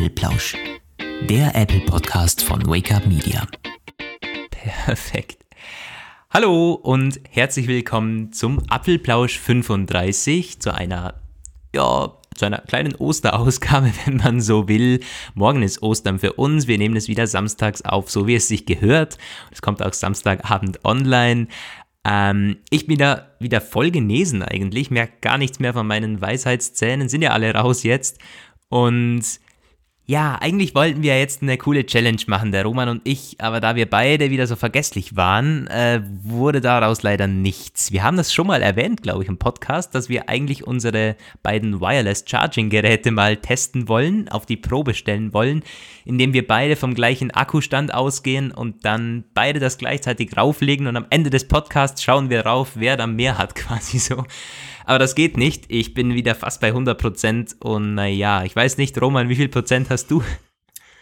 Apple-Plausch, der Apple-Podcast von Wake Up Media. Perfekt. Hallo und herzlich willkommen zum Apfelplausch 35, zu einer, ja, zu einer kleinen Osterausgabe, wenn man so will. Morgen ist Ostern für uns. Wir nehmen es wieder samstags auf, so wie es sich gehört. Es kommt auch Samstagabend online. Ähm, ich bin da wieder voll genesen eigentlich, merke gar nichts mehr von meinen Weisheitszähnen, sind ja alle raus jetzt. Und ja, eigentlich wollten wir jetzt eine coole Challenge machen, der Roman und ich, aber da wir beide wieder so vergesslich waren, äh, wurde daraus leider nichts. Wir haben das schon mal erwähnt, glaube ich, im Podcast, dass wir eigentlich unsere beiden Wireless Charging Geräte mal testen wollen, auf die Probe stellen wollen, indem wir beide vom gleichen Akkustand ausgehen und dann beide das gleichzeitig rauflegen und am Ende des Podcasts schauen wir rauf, wer da mehr hat, quasi so. Aber das geht nicht. Ich bin wieder fast bei 100 Prozent und naja, ich weiß nicht, Roman, wie viel Prozent hast du?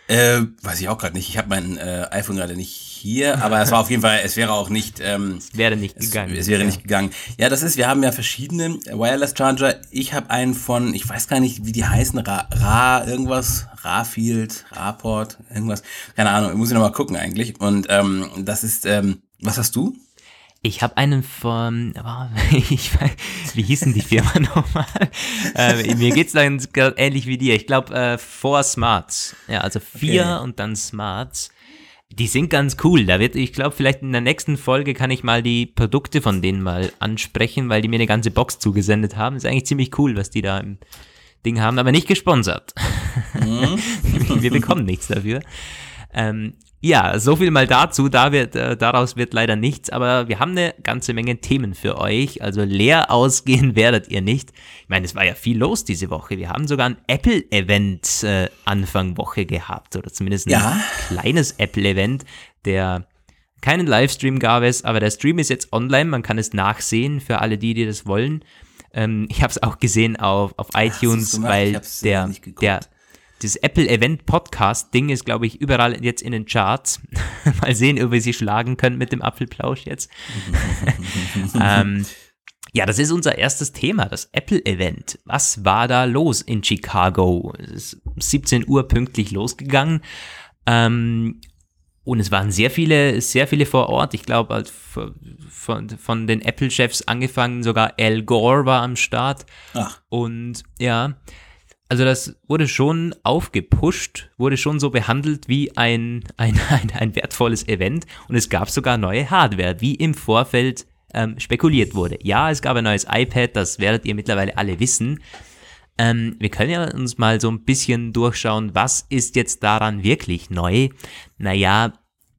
Äh, weiß ich auch gerade nicht. Ich habe mein äh, iPhone gerade nicht hier, aber es war auf jeden Fall, es wäre auch nicht. Ähm, es wäre nicht gegangen. Es, es wäre ja. nicht gegangen. Ja, das ist, wir haben ja verschiedene Wireless Charger. Ich habe einen von, ich weiß gar nicht, wie die heißen, Ra, Ra irgendwas, Rafield, Raport, irgendwas. Keine Ahnung, muss ich nochmal gucken eigentlich. Und ähm, das ist, ähm, was hast du? Ich habe einen von, ich weiß, wie hießen die Firma nochmal? Äh, mir geht's dann ähnlich wie dir. Ich glaube, äh, Four Smarts. Ja, also vier okay. und dann Smarts. Die sind ganz cool. Da wird, ich glaube, vielleicht in der nächsten Folge kann ich mal die Produkte von denen mal ansprechen, weil die mir eine ganze Box zugesendet haben. ist eigentlich ziemlich cool, was die da im Ding haben, aber nicht gesponsert. Mhm. Wir bekommen nichts dafür. Ähm, ja, so viel mal dazu. Da wird, äh, daraus wird leider nichts, aber wir haben eine ganze Menge Themen für euch. Also leer ausgehen werdet ihr nicht. Ich meine, es war ja viel los diese Woche. Wir haben sogar ein Apple-Event äh, Anfang Woche gehabt oder zumindest ein ja. kleines Apple-Event, der keinen Livestream gab es, aber der Stream ist jetzt online. Man kann es nachsehen für alle die, die das wollen. Ähm, ich habe es auch gesehen auf, auf iTunes, weil der, der das Apple Event Podcast Ding ist, glaube ich, überall jetzt in den Charts. Mal sehen, ob wir sie schlagen können mit dem Apfelplausch jetzt. ähm, ja, das ist unser erstes Thema, das Apple Event. Was war da los in Chicago? Es ist 17 Uhr pünktlich losgegangen. Ähm, und es waren sehr viele, sehr viele vor Ort. Ich glaube, von, von den Apple-Chefs angefangen, sogar Al Gore war am Start. Ach. Und ja, also das wurde schon aufgepusht, wurde schon so behandelt wie ein, ein, ein, ein wertvolles Event und es gab sogar neue Hardware, wie im Vorfeld ähm, spekuliert wurde. Ja, es gab ein neues iPad, das werdet ihr mittlerweile alle wissen. Ähm, wir können ja uns mal so ein bisschen durchschauen, was ist jetzt daran wirklich neu? Naja,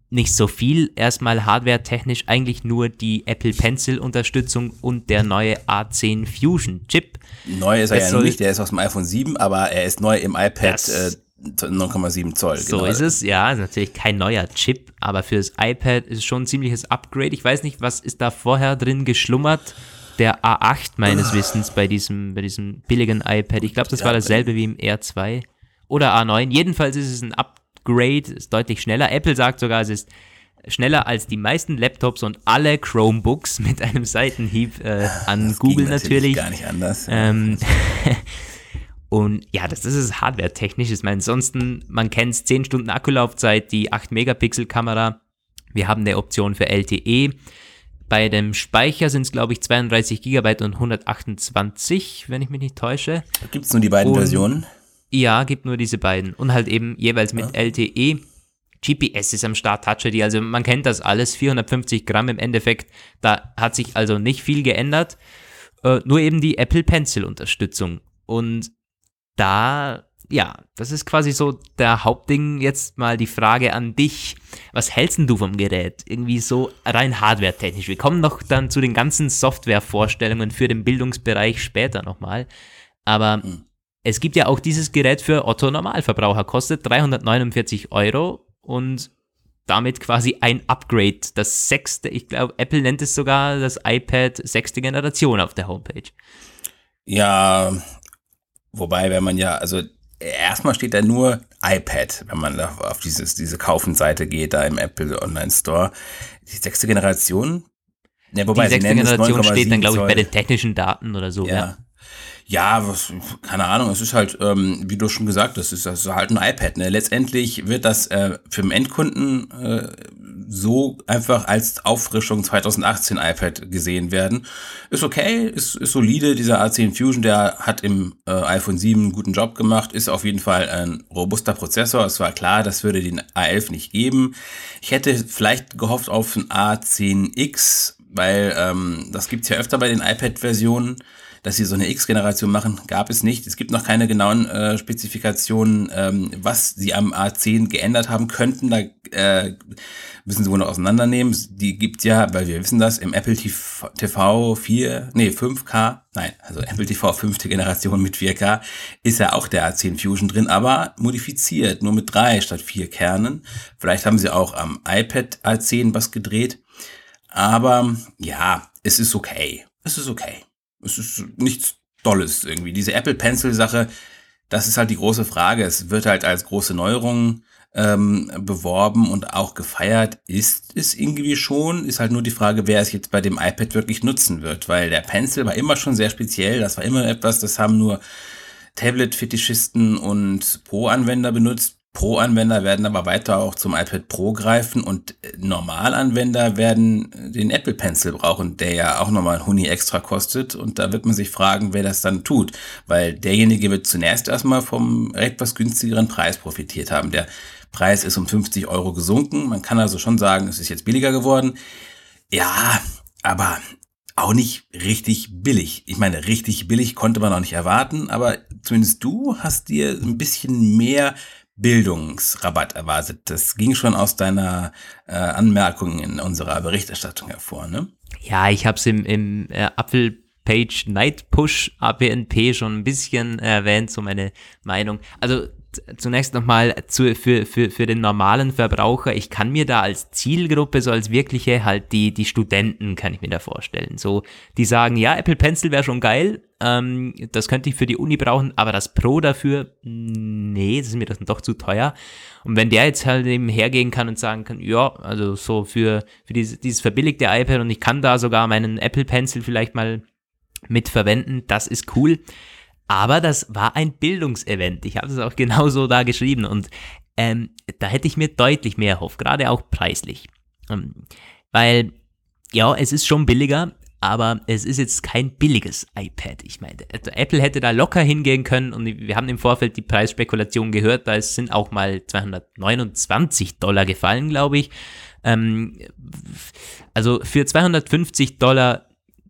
nicht so viel. Erstmal hardware-technisch eigentlich nur die Apple Pencil-Unterstützung und der neue A10 Fusion Chip. Neu ist er das ja nicht, der ist aus dem iPhone 7, aber er ist neu im iPad äh, 9,7 Zoll. So genau. ist es, ja, ist natürlich kein neuer Chip, aber für das iPad ist es schon ein ziemliches Upgrade. Ich weiß nicht, was ist da vorher drin geschlummert? Der A8 meines Wissens bei diesem, bei diesem billigen iPad. Ich glaube, das war dasselbe wie im R2 oder A9. Jedenfalls ist es ein Upgrade Upgrade, ist deutlich schneller. Apple sagt sogar, es ist schneller als die meisten Laptops und alle Chromebooks mit einem Seitenhieb äh, an das Google natürlich. natürlich. Gar nicht anders. Ähm, und ja, das, ist hardware-technisch. Ich meine, ansonsten, man kennt es, 10 Stunden Akkulaufzeit, die 8-Megapixel-Kamera. Wir haben eine Option für LTE. Bei dem Speicher sind es, glaube ich, 32 GB und 128, wenn ich mich nicht täusche. Gibt es nur die beiden und Versionen? Ja, gibt nur diese beiden. Und halt eben jeweils mit ja. LTE. GPS ist am Start Touch ID, also man kennt das alles, 450 Gramm im Endeffekt, da hat sich also nicht viel geändert, äh, nur eben die Apple Pencil Unterstützung. Und da, ja, das ist quasi so der Hauptding. Jetzt mal die Frage an dich. Was hältst denn du vom Gerät? Irgendwie so rein hardware-technisch. Wir kommen noch dann zu den ganzen Software-Vorstellungen für den Bildungsbereich später nochmal. Aber mhm es gibt ja auch dieses Gerät für Otto Normalverbraucher, kostet 349 Euro und damit quasi ein Upgrade. Das sechste, ich glaube, Apple nennt es sogar das iPad sechste Generation auf der Homepage. Ja, wobei, wenn man ja, also erstmal steht da nur iPad, wenn man da auf dieses, diese Kaufenseite geht, da im Apple Online Store. Die sechste Generation? Ja, wobei, die sechste Generation steht dann, glaube ich, bei den technischen Daten oder so. Ja. ja. Ja, was, keine Ahnung, es ist halt, ähm, wie du schon gesagt hast, es ist, ist halt ein iPad. Ne? Letztendlich wird das äh, für den Endkunden äh, so einfach als Auffrischung 2018 iPad gesehen werden. Ist okay, ist, ist solide. Dieser A10 Fusion, der hat im äh, iPhone 7 einen guten Job gemacht, ist auf jeden Fall ein robuster Prozessor. Es war klar, das würde den A11 nicht geben. Ich hätte vielleicht gehofft auf ein A10X, weil ähm, das gibt's ja öfter bei den iPad-Versionen dass sie so eine X-Generation machen, gab es nicht. Es gibt noch keine genauen äh, Spezifikationen, ähm, was sie am A10 geändert haben könnten. Da äh, müssen sie wohl noch auseinandernehmen. Die gibt ja, weil wir wissen das, im Apple TV 4, nee, 5K, nein, also Apple TV 5. Generation mit 4K, ist ja auch der A10 Fusion drin, aber modifiziert, nur mit drei statt vier Kernen. Vielleicht haben sie auch am iPad A10 was gedreht. Aber ja, es ist okay. Es ist okay. Es ist nichts Dolles irgendwie. Diese Apple Pencil Sache, das ist halt die große Frage. Es wird halt als große Neuerung ähm, beworben und auch gefeiert. Ist es irgendwie schon? Ist halt nur die Frage, wer es jetzt bei dem iPad wirklich nutzen wird. Weil der Pencil war immer schon sehr speziell. Das war immer etwas, das haben nur Tablet-Fetischisten und Pro-Anwender benutzt. Pro-Anwender werden aber weiter auch zum iPad Pro greifen und äh, Normalanwender werden äh, den Apple Pencil brauchen, der ja auch nochmal ein Huni extra kostet. Und da wird man sich fragen, wer das dann tut. Weil derjenige wird zunächst erstmal vom etwas günstigeren Preis profitiert haben. Der Preis ist um 50 Euro gesunken. Man kann also schon sagen, es ist jetzt billiger geworden. Ja, aber auch nicht richtig billig. Ich meine, richtig billig konnte man auch nicht erwarten, aber zumindest du hast dir ein bisschen mehr Bildungsrabatt erwartet. Das ging schon aus deiner äh, Anmerkung in unserer Berichterstattung hervor, ne? Ja, ich habe es im, im äh, Apfel Page Night Push APNP schon ein bisschen erwähnt, so meine Meinung. Also zunächst nochmal zu, für, für, für den normalen Verbraucher, ich kann mir da als Zielgruppe, so als wirkliche, halt die, die Studenten, kann ich mir da vorstellen. So, die sagen, ja, Apple Pencil wäre schon geil, ähm, das könnte ich für die Uni brauchen, aber das Pro dafür, nee, das ist mir das doch zu teuer. Und wenn der jetzt halt eben hergehen kann und sagen kann, ja, also so für, für dieses, dieses verbilligte iPad und ich kann da sogar meinen Apple Pencil vielleicht mal mit verwenden, das ist cool aber das war ein Bildungsevent. Ich habe es auch genauso da geschrieben und ähm, da hätte ich mir deutlich mehr erhofft, gerade auch preislich. Ähm, weil, ja, es ist schon billiger, aber es ist jetzt kein billiges iPad. Ich meine, also Apple hätte da locker hingehen können und wir haben im Vorfeld die Preisspekulation gehört, da sind auch mal 229 Dollar gefallen, glaube ich. Ähm, also für 250 Dollar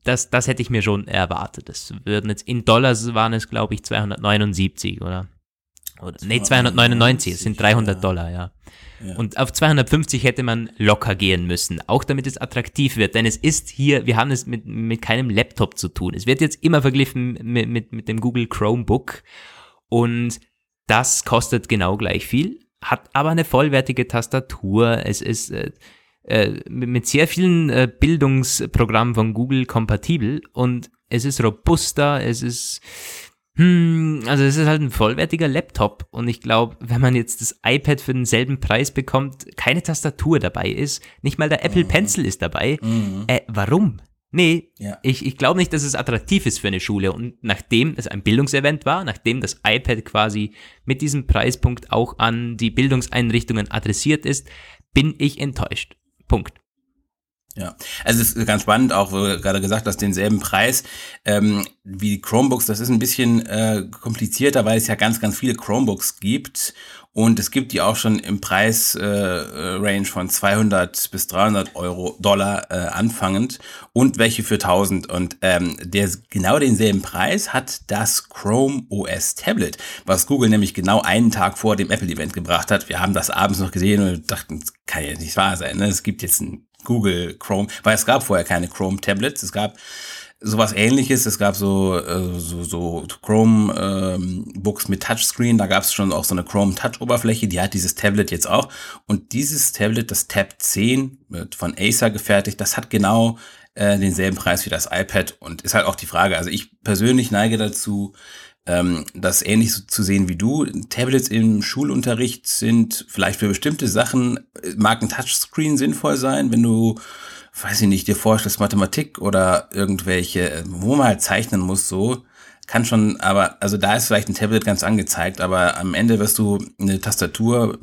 das, das hätte ich mir schon erwartet. Das würden jetzt in Dollars waren es, glaube ich, 279 oder, oder nee, 299, es sind 300 ja. Dollar, ja. ja. Und auf 250 hätte man locker gehen müssen, auch damit es attraktiv wird, denn es ist hier, wir haben es mit, mit keinem Laptop zu tun. Es wird jetzt immer verglichen mit, mit, mit dem Google Chromebook und das kostet genau gleich viel, hat aber eine vollwertige Tastatur, es ist, äh, mit sehr vielen äh, Bildungsprogrammen von Google kompatibel und es ist robuster, es ist hm, also es ist halt ein vollwertiger Laptop und ich glaube, wenn man jetzt das iPad für denselben Preis bekommt, keine Tastatur dabei ist, nicht mal der Apple mhm. Pencil ist dabei, mhm. äh, warum? Nee, ja. ich, ich glaube nicht, dass es attraktiv ist für eine Schule. Und nachdem es ein Bildungsevent war, nachdem das iPad quasi mit diesem Preispunkt auch an die Bildungseinrichtungen adressiert ist, bin ich enttäuscht. Punkt. Ja, also es ist ganz spannend, auch gerade gesagt hast, denselben Preis ähm, wie die Chromebooks. Das ist ein bisschen äh, komplizierter, weil es ja ganz, ganz viele Chromebooks gibt und es gibt die auch schon im Preisrange äh, von 200 bis 300 Euro Dollar äh, anfangend und welche für 1000 und ähm, der genau denselben Preis hat das Chrome OS Tablet, was Google nämlich genau einen Tag vor dem Apple Event gebracht hat. Wir haben das abends noch gesehen und dachten, kann ja nicht wahr sein. Ne? Es gibt jetzt ein Google Chrome, weil es gab vorher keine Chrome Tablets. Es gab sowas ähnliches. Es gab so, äh, so, so Chrome ähm, Books mit Touchscreen. Da gab es schon auch so eine Chrome Touch Oberfläche. Die hat dieses Tablet jetzt auch. Und dieses Tablet, das Tab 10, wird von Acer gefertigt. Das hat genau äh, denselben Preis wie das iPad. Und ist halt auch die Frage. Also ich persönlich neige dazu, ähm, das ähnlich so zu sehen wie du. Tablets im Schulunterricht sind vielleicht für bestimmte Sachen, äh, mag ein Touchscreen sinnvoll sein, wenn du weiß ich nicht, dir vorstellst, Mathematik oder irgendwelche, wo man halt zeichnen muss, so, kann schon, aber, also da ist vielleicht ein Tablet ganz angezeigt, aber am Ende wirst du eine Tastatur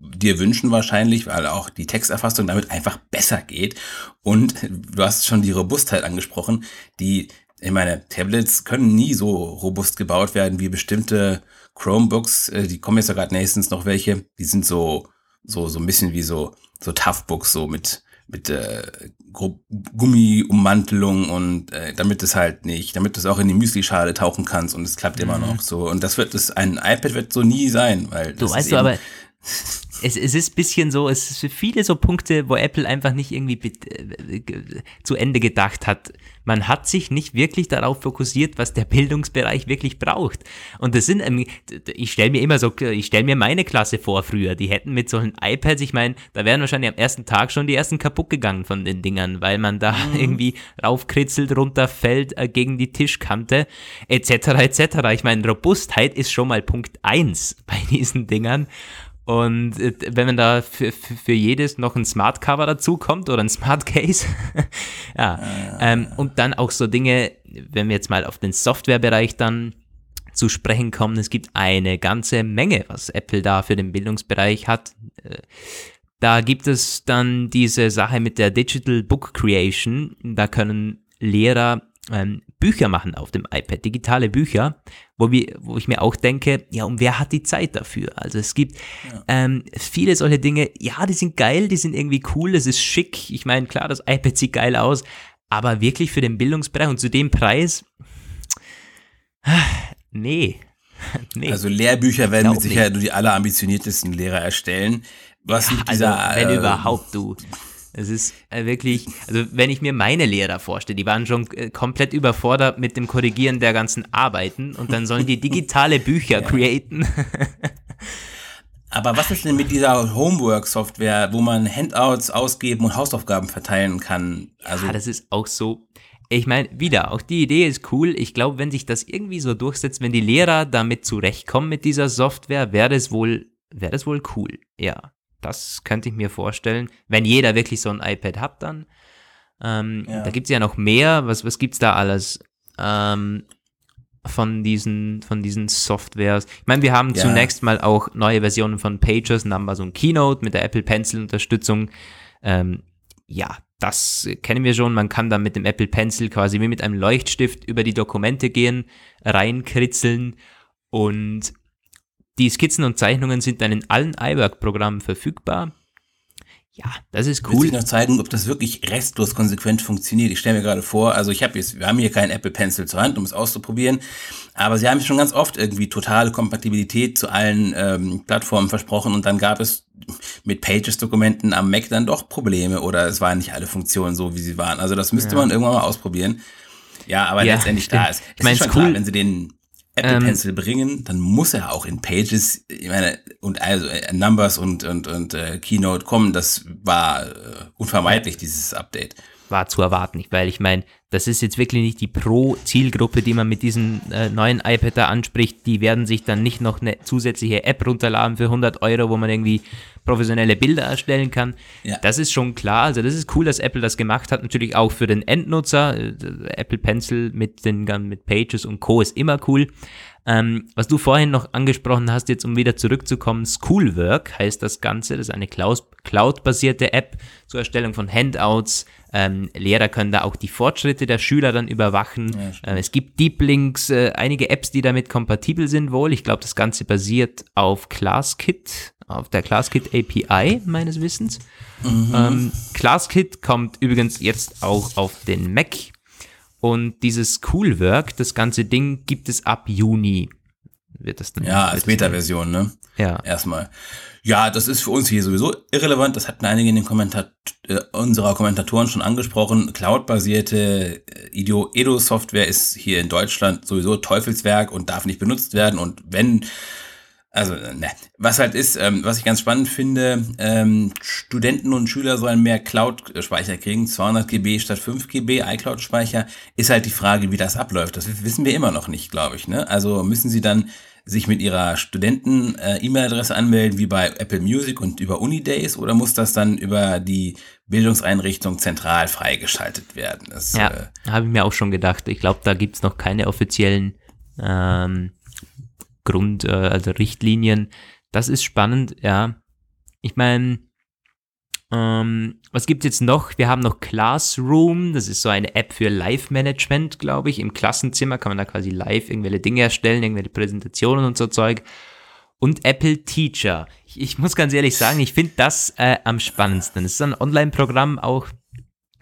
dir wünschen wahrscheinlich, weil auch die Texterfassung damit einfach besser geht. Und du hast schon die Robustheit angesprochen, die, ich meine, Tablets können nie so robust gebaut werden wie bestimmte Chromebooks, äh, die kommen jetzt ja gerade nächstens noch welche, die sind so, so, so ein bisschen wie so, so Toughbooks, so mit, mit äh, Gummiummantelung und äh, damit es halt nicht, damit du es auch in die Müslischale tauchen kannst und es klappt mhm. immer noch so. Und das wird es, ein iPad wird so nie sein, weil. Du weißt du aber, es, es ist bisschen so, es ist für viele so Punkte, wo Apple einfach nicht irgendwie äh, zu Ende gedacht hat. Man hat sich nicht wirklich darauf fokussiert, was der Bildungsbereich wirklich braucht. Und das sind, ich stelle mir immer so, ich stelle mir meine Klasse vor früher, die hätten mit solchen iPads, ich meine, da wären wahrscheinlich am ersten Tag schon die ersten kaputt gegangen von den Dingern, weil man da mhm. irgendwie raufkritzelt, runterfällt äh, gegen die Tischkante, etc., etc. Ich meine, Robustheit ist schon mal Punkt eins bei diesen Dingern. Und äh, wenn man da für, für jedes noch ein Smart Cover dazu kommt oder ein Smart Case, ja. Ähm, und dann auch so Dinge, wenn wir jetzt mal auf den Softwarebereich dann zu sprechen kommen, es gibt eine ganze Menge, was Apple da für den Bildungsbereich hat. Äh, da gibt es dann diese Sache mit der Digital Book Creation. Da können Lehrer ähm, Bücher machen auf dem iPad, digitale Bücher, wo, wir, wo ich mir auch denke, ja, und wer hat die Zeit dafür? Also es gibt ja. ähm, viele solche Dinge, ja, die sind geil, die sind irgendwie cool, es ist schick. Ich meine, klar, das iPad sieht geil aus, aber wirklich für den Bildungsbereich und zu dem Preis, nee. nee. Also Lehrbücher werden mit Sicherheit nur die allerambitioniertesten Lehrer erstellen. Was ja, mit also dieser, also, wenn äh, überhaupt du. Es ist äh, wirklich, also wenn ich mir meine Lehrer vorstelle, die waren schon äh, komplett überfordert mit dem Korrigieren der ganzen Arbeiten und dann sollen die digitale Bücher ja. createn. Aber was ist denn mit dieser Homework-Software, wo man Handouts ausgeben und Hausaufgaben verteilen kann? Also ja, das ist auch so. Ich meine, wieder, auch die Idee ist cool. Ich glaube, wenn sich das irgendwie so durchsetzt, wenn die Lehrer damit zurechtkommen mit dieser Software, wäre es wohl, wäre es wohl cool. Ja. Das könnte ich mir vorstellen. Wenn jeder wirklich so ein iPad hat, dann. Ähm, ja. Da gibt es ja noch mehr. Was, was gibt es da alles ähm, von, diesen, von diesen Softwares? Ich meine, wir haben ja. zunächst mal auch neue Versionen von Pages und so ein Keynote mit der Apple Pencil-Unterstützung. Ähm, ja, das kennen wir schon. Man kann dann mit dem Apple Pencil quasi wie mit einem Leuchtstift über die Dokumente gehen, reinkritzeln und die Skizzen und Zeichnungen sind dann in allen iWork-Programmen verfügbar. Ja, das ist cool. Ich noch zeigen, ob das wirklich restlos konsequent funktioniert. Ich stelle mir gerade vor, also ich habe jetzt, wir haben hier keinen Apple Pencil zur Hand, um es auszuprobieren, aber sie haben schon ganz oft irgendwie totale Kompatibilität zu allen ähm, Plattformen versprochen und dann gab es mit Pages-Dokumenten am Mac dann doch Probleme oder es waren nicht alle Funktionen so, wie sie waren. Also das müsste ja. man irgendwann mal ausprobieren. Ja, aber ja, letztendlich stimmt. da ist. Ich meine, es ist cool, klar, wenn sie den Apple ähm, Pencil bringen, dann muss er auch in Pages, ich meine, und also äh, Numbers und, und, und äh, Keynote kommen. Das war äh, unvermeidlich, dieses Update. War zu erwarten, weil ich meine, das ist jetzt wirklich nicht die Pro-Zielgruppe, die man mit diesem äh, neuen iPad da anspricht. Die werden sich dann nicht noch eine zusätzliche App runterladen für 100 Euro, wo man irgendwie professionelle Bilder erstellen kann. Ja. Das ist schon klar. Also das ist cool, dass Apple das gemacht hat. Natürlich auch für den Endnutzer. Äh, Apple Pencil mit den mit Pages und Co. ist immer cool. Ähm, was du vorhin noch angesprochen hast, jetzt um wieder zurückzukommen, Schoolwork heißt das Ganze. Das ist eine Cloud-basierte App zur Erstellung von Handouts. Ähm, Lehrer können da auch die Fortschritte der Schüler dann überwachen. Ja, äh, es gibt Deep Links, äh, einige Apps, die damit kompatibel sind wohl. Ich glaube, das Ganze basiert auf ClassKit, auf der ClassKit API meines Wissens. Mhm. Ähm, ClassKit kommt übrigens jetzt auch auf den Mac und dieses Coolwork, das ganze Ding, gibt es ab Juni. Wird das dann? Ja, als Beta-Version, ne? Ja. Erstmal. Ja, das ist für uns hier sowieso irrelevant. Das hatten einige in den Kommentar äh, unserer Kommentatoren schon angesprochen. Cloud-basierte äh, Edo-Software ist hier in Deutschland sowieso Teufelswerk und darf nicht benutzt werden. Und wenn also, ne. Was halt ist, ähm, was ich ganz spannend finde, ähm, Studenten und Schüler sollen mehr Cloud-Speicher kriegen, 200 GB statt 5 GB iCloud-Speicher, ist halt die Frage, wie das abläuft. Das wissen wir immer noch nicht, glaube ich. Ne? Also müssen sie dann sich mit ihrer Studenten-E-Mail-Adresse äh, anmelden, wie bei Apple Music und über Unidays, oder muss das dann über die Bildungseinrichtung zentral freigeschaltet werden? Das, ja, äh, habe ich mir auch schon gedacht. Ich glaube, da gibt's noch keine offiziellen ähm, Grund, äh, also Richtlinien. Das ist spannend, ja. Ich meine, ähm, was gibt es jetzt noch? Wir haben noch Classroom, das ist so eine App für Live-Management, glaube ich. Im Klassenzimmer kann man da quasi live irgendwelche Dinge erstellen, irgendwelche Präsentationen und so Zeug. Und Apple Teacher. Ich, ich muss ganz ehrlich sagen, ich finde das äh, am spannendsten. Es ist ein Online-Programm auch,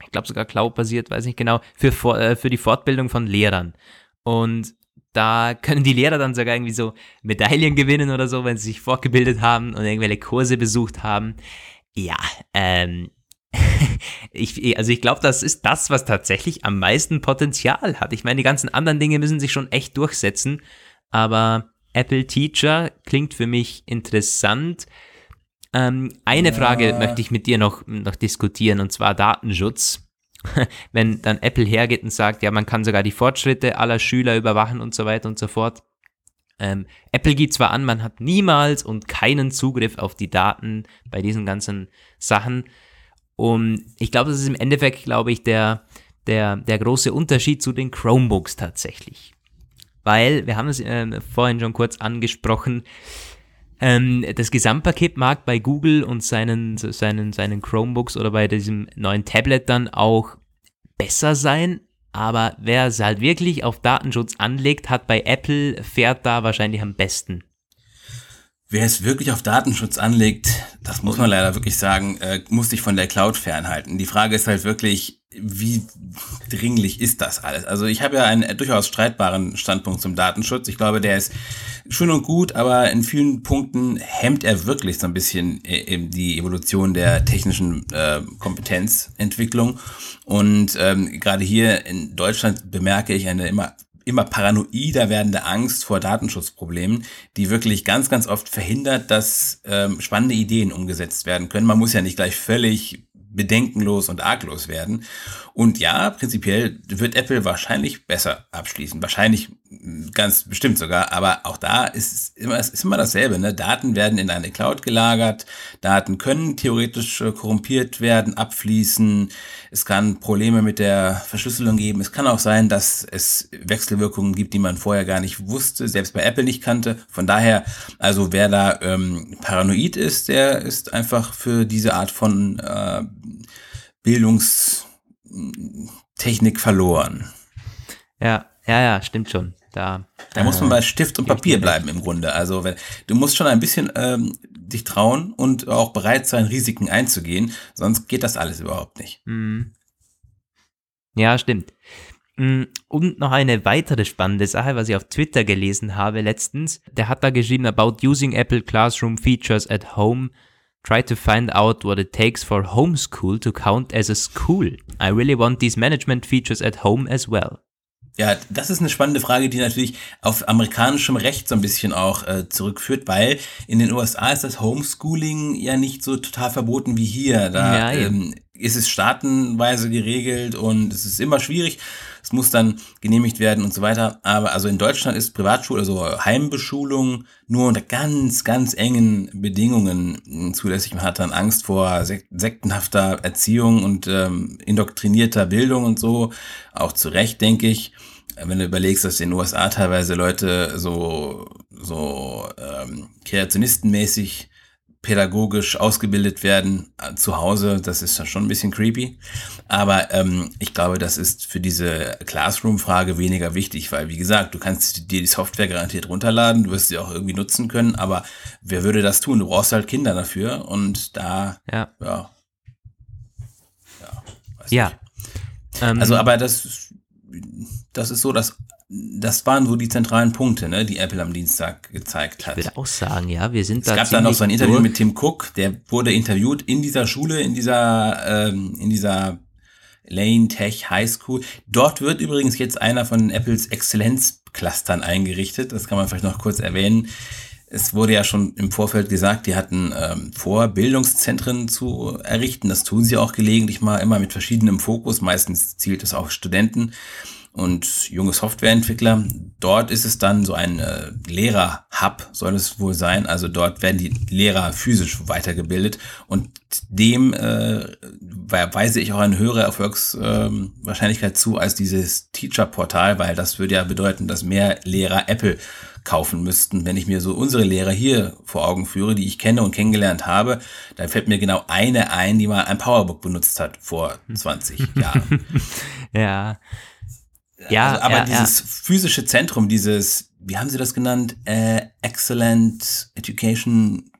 ich glaube sogar Cloud-basiert, weiß nicht genau, für, äh, für die Fortbildung von Lehrern. Und da können die Lehrer dann sogar irgendwie so Medaillen gewinnen oder so, wenn sie sich fortgebildet haben und irgendwelche Kurse besucht haben. Ja, ähm, ich, also ich glaube, das ist das, was tatsächlich am meisten Potenzial hat. Ich meine, die ganzen anderen Dinge müssen sich schon echt durchsetzen, aber Apple Teacher klingt für mich interessant. Ähm, eine ja. Frage möchte ich mit dir noch, noch diskutieren, und zwar Datenschutz. Wenn dann Apple hergeht und sagt, ja, man kann sogar die Fortschritte aller Schüler überwachen und so weiter und so fort. Ähm, Apple gibt zwar an, man hat niemals und keinen Zugriff auf die Daten bei diesen ganzen Sachen. Und ich glaube, das ist im Endeffekt, glaube ich, der, der, der große Unterschied zu den Chromebooks tatsächlich. Weil, wir haben es äh, vorhin schon kurz angesprochen, ähm, das Gesamtpaket mag bei Google und seinen, seinen, seinen Chromebooks oder bei diesem neuen Tablet dann auch besser sein, aber wer es halt wirklich auf Datenschutz anlegt, hat bei Apple, fährt da wahrscheinlich am besten. Wer es wirklich auf Datenschutz anlegt, das muss man leider wirklich sagen, äh, muss sich von der Cloud fernhalten. Die Frage ist halt wirklich, wie dringlich ist das alles? Also ich habe ja einen durchaus streitbaren Standpunkt zum Datenschutz. Ich glaube, der ist schön und gut, aber in vielen Punkten hemmt er wirklich so ein bisschen äh, die Evolution der technischen äh, Kompetenzentwicklung. Und ähm, gerade hier in Deutschland bemerke ich eine immer immer paranoider werdende Angst vor Datenschutzproblemen, die wirklich ganz, ganz oft verhindert, dass ähm, spannende Ideen umgesetzt werden können. Man muss ja nicht gleich völlig bedenkenlos und arglos werden. Und ja, prinzipiell wird Apple wahrscheinlich besser abschließen. Wahrscheinlich ganz bestimmt sogar. Aber auch da ist es immer, ist immer dasselbe. Ne? Daten werden in eine Cloud gelagert. Daten können theoretisch äh, korrumpiert werden, abfließen. Es kann Probleme mit der Verschlüsselung geben. Es kann auch sein, dass es Wechselwirkungen gibt, die man vorher gar nicht wusste, selbst bei Apple nicht kannte. Von daher, also wer da ähm, paranoid ist, der ist einfach für diese Art von äh, Bildungstechnik verloren. Ja, ja, ja, stimmt schon. Da, da muss man bei Stift und Papier bleiben im Grunde. Also wenn, du musst schon ein bisschen ähm, dich trauen und auch bereit sein, Risiken einzugehen, sonst geht das alles überhaupt nicht. Mhm. Ja, stimmt. Mm, und noch eine weitere spannende Sache, was ich auf Twitter gelesen habe letztens. Der hat da geschrieben, about using Apple Classroom features at home Try to find out what it takes for homeschool to count as a school. I really want these management features at home as well. Ja, das ist eine spannende Frage, die natürlich auf amerikanischem Recht so ein bisschen auch äh, zurückführt, weil in den USA ist das Homeschooling ja nicht so total verboten wie hier. Da ja, ähm, ist es staatenweise geregelt und es ist immer schwierig. Es muss dann genehmigt werden und so weiter. Aber also in Deutschland ist Privatschule, also Heimbeschulung nur unter ganz, ganz engen Bedingungen zulässig. Man hat dann Angst vor sektenhafter Erziehung und ähm, indoktrinierter Bildung und so. Auch zu Recht, denke ich. Wenn du überlegst, dass in den USA teilweise Leute so, so ähm, kreationistenmäßig pädagogisch ausgebildet werden äh, zu Hause, das ist dann schon ein bisschen creepy. Aber ähm, ich glaube, das ist für diese Classroom-Frage weniger wichtig, weil wie gesagt, du kannst dir die Software garantiert runterladen, du wirst sie auch irgendwie nutzen können, aber wer würde das tun? Du brauchst halt Kinder dafür und da, ja, ja, ja. ja. Ähm, also, aber das, das ist so, dass das waren so die zentralen Punkte, ne, die Apple am Dienstag gezeigt hat. Ich würde auch sagen, ja, wir sind es da. Es gab dann noch so ein Interview mit Tim Cook, der wurde interviewt in dieser Schule, in dieser, ähm, in dieser Lane Tech High School. Dort wird übrigens jetzt einer von Apples Exzellenzclustern eingerichtet. Das kann man vielleicht noch kurz erwähnen. Es wurde ja schon im Vorfeld gesagt, die hatten ähm, vor, Bildungszentren zu errichten. Das tun sie auch gelegentlich mal, immer mit verschiedenem Fokus. Meistens zielt es auf Studenten. Und junge Softwareentwickler. Dort ist es dann so ein äh, Lehrer-Hub, soll es wohl sein. Also dort werden die Lehrer physisch weitergebildet und dem äh, weise ich auch eine höhere Erfolgswahrscheinlichkeit äh, zu als dieses Teacher-Portal, weil das würde ja bedeuten, dass mehr Lehrer Apple kaufen müssten. Wenn ich mir so unsere Lehrer hier vor Augen führe, die ich kenne und kennengelernt habe, dann fällt mir genau eine ein, die mal ein Powerbook benutzt hat vor 20 Jahren. ja. Ja, also, aber ja, dieses ja. physische Zentrum, dieses, wie haben Sie das genannt? Äh, Excellent Education,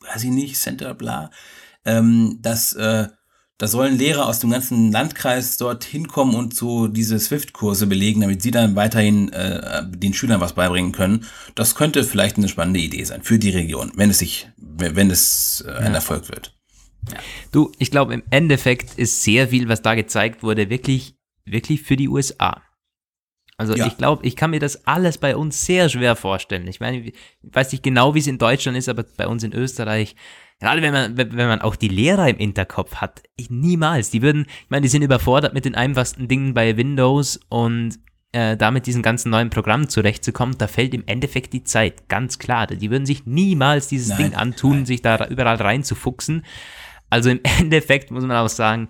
weiß ich nicht, Center, bla. Ähm, das, äh, da sollen Lehrer aus dem ganzen Landkreis dort hinkommen und so diese Swift-Kurse belegen, damit sie dann weiterhin äh, den Schülern was beibringen können. Das könnte vielleicht eine spannende Idee sein für die Region, wenn es sich, wenn es äh, ein ja. Erfolg wird. Ja. Du, ich glaube, im Endeffekt ist sehr viel, was da gezeigt wurde, wirklich wirklich für die USA. Also ja. ich glaube, ich kann mir das alles bei uns sehr schwer vorstellen. Ich meine, ich weiß nicht genau, wie es in Deutschland ist, aber bei uns in Österreich, gerade wenn man, wenn man auch die Lehrer im Hinterkopf hat, ich, niemals. Die würden, ich meine, die sind überfordert mit den einfachsten Dingen bei Windows und äh, da mit diesen ganzen neuen Programmen zurechtzukommen, da fällt im Endeffekt die Zeit, ganz klar. Die würden sich niemals dieses nein, Ding antun, nein. sich da überall reinzufuchsen. Also im Endeffekt muss man auch sagen,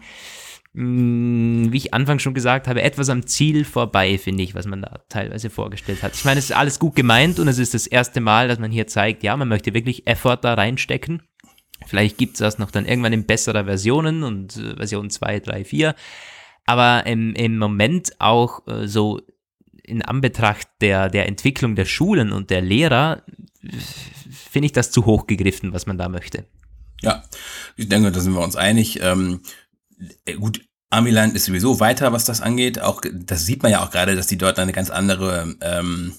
wie ich Anfang schon gesagt habe, etwas am Ziel vorbei, finde ich, was man da teilweise vorgestellt hat. Ich meine, es ist alles gut gemeint und es ist das erste Mal, dass man hier zeigt, ja, man möchte wirklich Effort da reinstecken. Vielleicht gibt es das noch dann irgendwann in besserer Versionen und äh, Version 2, 3, 4. Aber im, im Moment auch äh, so in Anbetracht der, der Entwicklung der Schulen und der Lehrer, finde ich das zu hoch gegriffen, was man da möchte. Ja, ich denke, da sind wir uns einig. Ähm, äh, gut, Amiland ist sowieso weiter, was das angeht. Auch das sieht man ja auch gerade, dass die dort eine ganz andere ähm,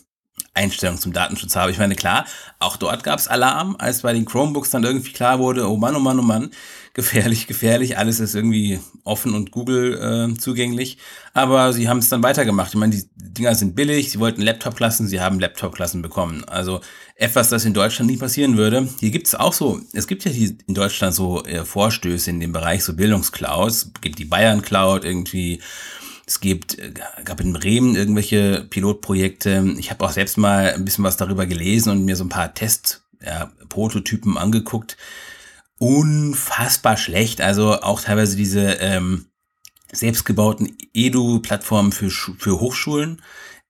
Einstellung zum Datenschutz haben. Ich meine, klar, auch dort gab es Alarm, als bei den Chromebooks dann irgendwie klar wurde, oh Mann, oh Mann, oh Mann, gefährlich, gefährlich, alles ist irgendwie offen und Google äh, zugänglich. Aber sie haben es dann weitergemacht. Ich meine, die Dinger sind billig, sie wollten Laptop-Klassen, sie haben Laptop-Klassen bekommen. Also etwas, das in Deutschland nie passieren würde. Hier gibt es auch so, es gibt ja hier in Deutschland so äh, Vorstöße in dem Bereich, so Bildungsclouds, es gibt die Bayern Cloud irgendwie, es gibt, äh, gab in Bremen irgendwelche Pilotprojekte. Ich habe auch selbst mal ein bisschen was darüber gelesen und mir so ein paar Test-Prototypen ja, angeguckt. Unfassbar schlecht. Also auch teilweise diese ähm, selbstgebauten Edu-Plattformen für, für Hochschulen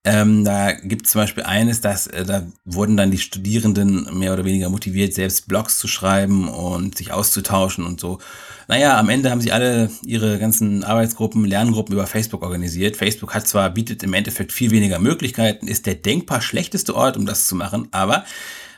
ähm, da gibt es zum Beispiel eines, dass äh, da wurden dann die Studierenden mehr oder weniger motiviert, selbst Blogs zu schreiben und sich auszutauschen und so. Naja, am Ende haben sie alle ihre ganzen Arbeitsgruppen, Lerngruppen über Facebook organisiert. Facebook hat zwar, bietet im Endeffekt viel weniger Möglichkeiten, ist der denkbar schlechteste Ort, um das zu machen, aber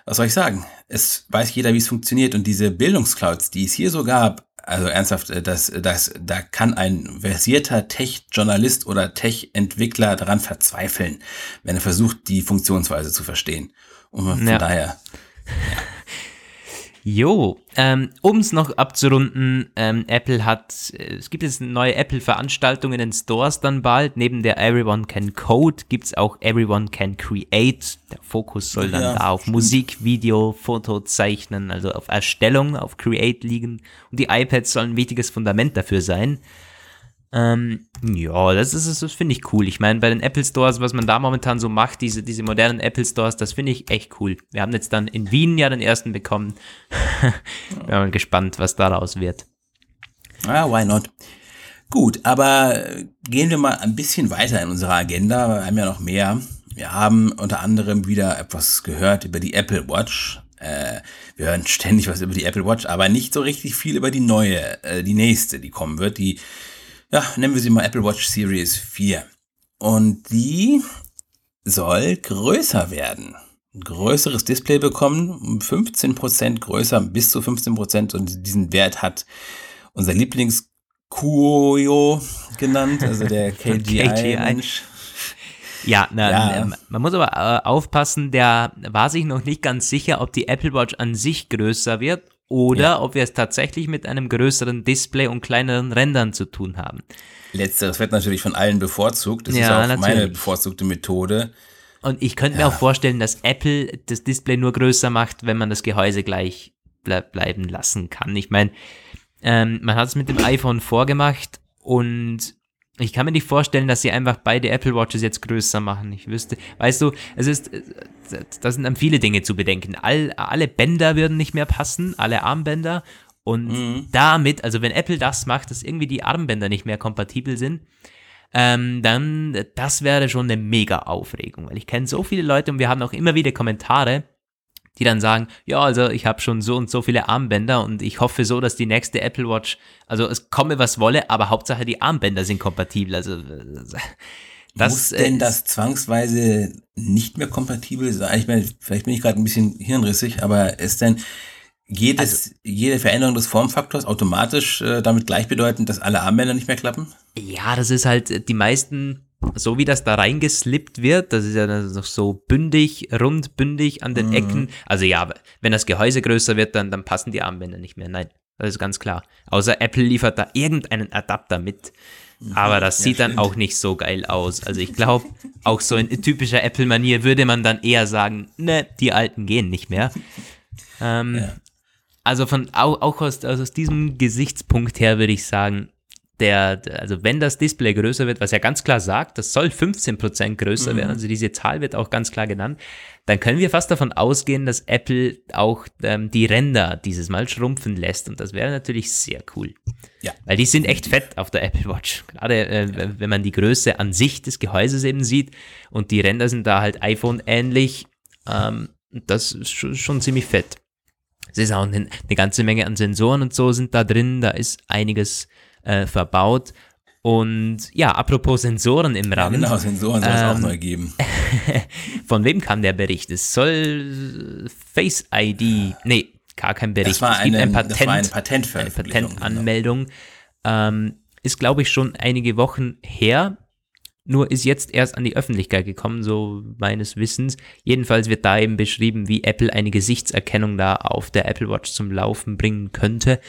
was soll ich sagen? Es weiß jeder, wie es funktioniert und diese Bildungsclouds, die es hier so gab, also ernsthaft, äh, das, das, da kann ein versierter Tech-Journalist oder Tech-Entwickler daran verzweifeln, wenn er versucht, die Funktionsweise zu verstehen. Und von ja. daher. Jo, ähm, um es noch abzurunden, ähm, Apple hat, äh, es gibt jetzt neue Apple-Veranstaltungen in den Stores dann bald. Neben der Everyone Can Code gibt es auch Everyone Can Create. Der Fokus soll dann ja, da auf stimmt. Musik, Video, Foto zeichnen, also auf Erstellung, auf Create liegen. Und die iPads sollen ein wichtiges Fundament dafür sein. Ähm, ja, das ist, das finde ich cool. Ich meine, bei den Apple Stores, was man da momentan so macht, diese, diese modernen Apple Stores, das finde ich echt cool. Wir haben jetzt dann in Wien ja den ersten bekommen. Bin mal gespannt, was daraus wird. Ah, why not? Gut, aber gehen wir mal ein bisschen weiter in unserer Agenda. Wir haben ja noch mehr. Wir haben unter anderem wieder etwas gehört über die Apple Watch. Äh, wir hören ständig was über die Apple Watch, aber nicht so richtig viel über die neue, äh, die nächste, die kommen wird. Die ja, nennen wir sie mal Apple Watch Series 4. Und die soll größer werden. Ein größeres Display bekommen, um 15% größer, bis zu 15% und diesen Wert hat unser Lieblings Kuoyo genannt, also der KGI. KGI. Ja, na, ja, ähm, man muss aber äh, aufpassen, der war sich noch nicht ganz sicher, ob die Apple Watch an sich größer wird oder ja. ob wir es tatsächlich mit einem größeren Display und kleineren Rändern zu tun haben. Letzteres wird natürlich von allen bevorzugt. Das ja, ist auch natürlich. meine bevorzugte Methode. Und ich könnte ja. mir auch vorstellen, dass Apple das Display nur größer macht, wenn man das Gehäuse gleich ble bleiben lassen kann. Ich meine, ähm, man hat es mit dem iPhone vorgemacht und ich kann mir nicht vorstellen, dass sie einfach beide Apple Watches jetzt größer machen. Ich wüsste, weißt du, es ist, da sind dann viele Dinge zu bedenken. All, alle Bänder würden nicht mehr passen, alle Armbänder. Und mhm. damit, also wenn Apple das macht, dass irgendwie die Armbänder nicht mehr kompatibel sind, ähm, dann, das wäre schon eine mega Aufregung, weil ich kenne so viele Leute und wir haben auch immer wieder Kommentare, die dann sagen, ja, also ich habe schon so und so viele Armbänder und ich hoffe so, dass die nächste Apple Watch, also es komme was wolle, aber Hauptsache die Armbänder sind kompatibel. Also das, Muss denn äh, das zwangsweise nicht mehr kompatibel sein? Ich meine, vielleicht bin ich gerade ein bisschen hirnrissig, aber ist denn geht also, jede Veränderung des Formfaktors automatisch äh, damit gleichbedeutend, dass alle Armbänder nicht mehr klappen? Ja, das ist halt äh, die meisten so wie das da reingeslippt wird, das ist ja noch so bündig, rund, bündig an den mhm. Ecken. Also ja, wenn das Gehäuse größer wird, dann, dann passen die Armbänder nicht mehr. Nein, das ist ganz klar. Außer Apple liefert da irgendeinen Adapter mit. Mhm. Aber das ja, sieht stimmt. dann auch nicht so geil aus. Also ich glaube, auch so in typischer Apple-Manier würde man dann eher sagen, ne, die alten gehen nicht mehr. Ähm, ja. Also von auch, auch aus, aus diesem Gesichtspunkt her würde ich sagen, der, also wenn das Display größer wird, was ja ganz klar sagt, das soll 15% größer mhm. werden, also diese Zahl wird auch ganz klar genannt, dann können wir fast davon ausgehen, dass Apple auch ähm, die Ränder dieses Mal schrumpfen lässt und das wäre natürlich sehr cool. Ja. Weil die sind echt fett auf der Apple Watch. Gerade äh, wenn man die Größe an sich des Gehäuses eben sieht und die Ränder sind da halt iPhone ähnlich, ähm, das ist schon, schon ziemlich fett. Es ist auch eine, eine ganze Menge an Sensoren und so sind da drin, da ist einiges äh, verbaut. Und ja, apropos Sensoren im Rand. Ja, genau, Sensoren soll es ähm, auch neu geben. von wem kam der Bericht? Es soll Face ID, nee, gar kein Bericht. Das war eine, ein Patent, das war eine Patentveröffentlichung. Eine Patentanmeldung. Genau. Ähm, ist, glaube ich, schon einige Wochen her. Nur ist jetzt erst an die Öffentlichkeit gekommen, so meines Wissens. Jedenfalls wird da eben beschrieben, wie Apple eine Gesichtserkennung da auf der Apple Watch zum Laufen bringen könnte.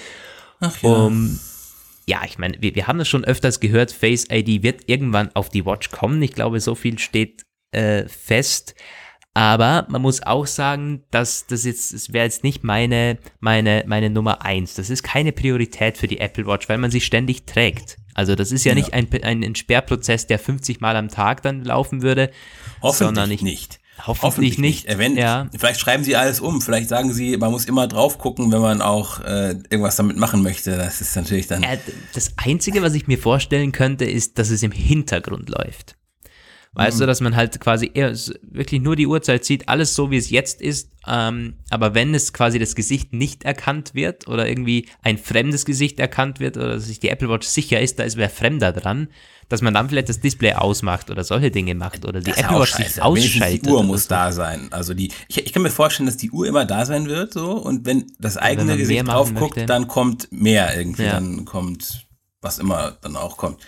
Ach ja. Um, ja, ich meine, wir, wir haben das schon öfters gehört, Face ID wird irgendwann auf die Watch kommen. Ich glaube, so viel steht äh, fest. Aber man muss auch sagen, dass das jetzt, es wäre jetzt nicht meine, meine, meine Nummer eins. Das ist keine Priorität für die Apple Watch, weil man sie ständig trägt. Also das ist ja, ja. nicht ein, ein Entsperrprozess, der 50 Mal am Tag dann laufen würde. Hoffentlich sondern nicht. nicht. Hoffentlich, Hoffentlich nicht. nicht. Wenn, ja. Vielleicht schreiben sie alles um. Vielleicht sagen sie, man muss immer drauf gucken, wenn man auch äh, irgendwas damit machen möchte. Das ist natürlich dann. Äh, das Einzige, was ich mir vorstellen könnte, ist, dass es im Hintergrund läuft. Weißt mhm. du, dass man halt quasi eher wirklich nur die Uhrzeit sieht, alles so wie es jetzt ist, ähm, aber wenn es quasi das Gesicht nicht erkannt wird oder irgendwie ein fremdes Gesicht erkannt wird oder sich die Apple Watch sicher ist, da ist wer Fremder dran, dass man dann vielleicht das Display ausmacht oder solche Dinge macht oder die das Apple Watch sich ausschaltet. Die Uhr muss da sein. Also die, ich, ich, kann mir vorstellen, dass die Uhr immer da sein wird, so und wenn das eigene wenn Gesicht drauf guckt, dann kommt mehr irgendwie, ja. dann kommt was immer dann auch kommt.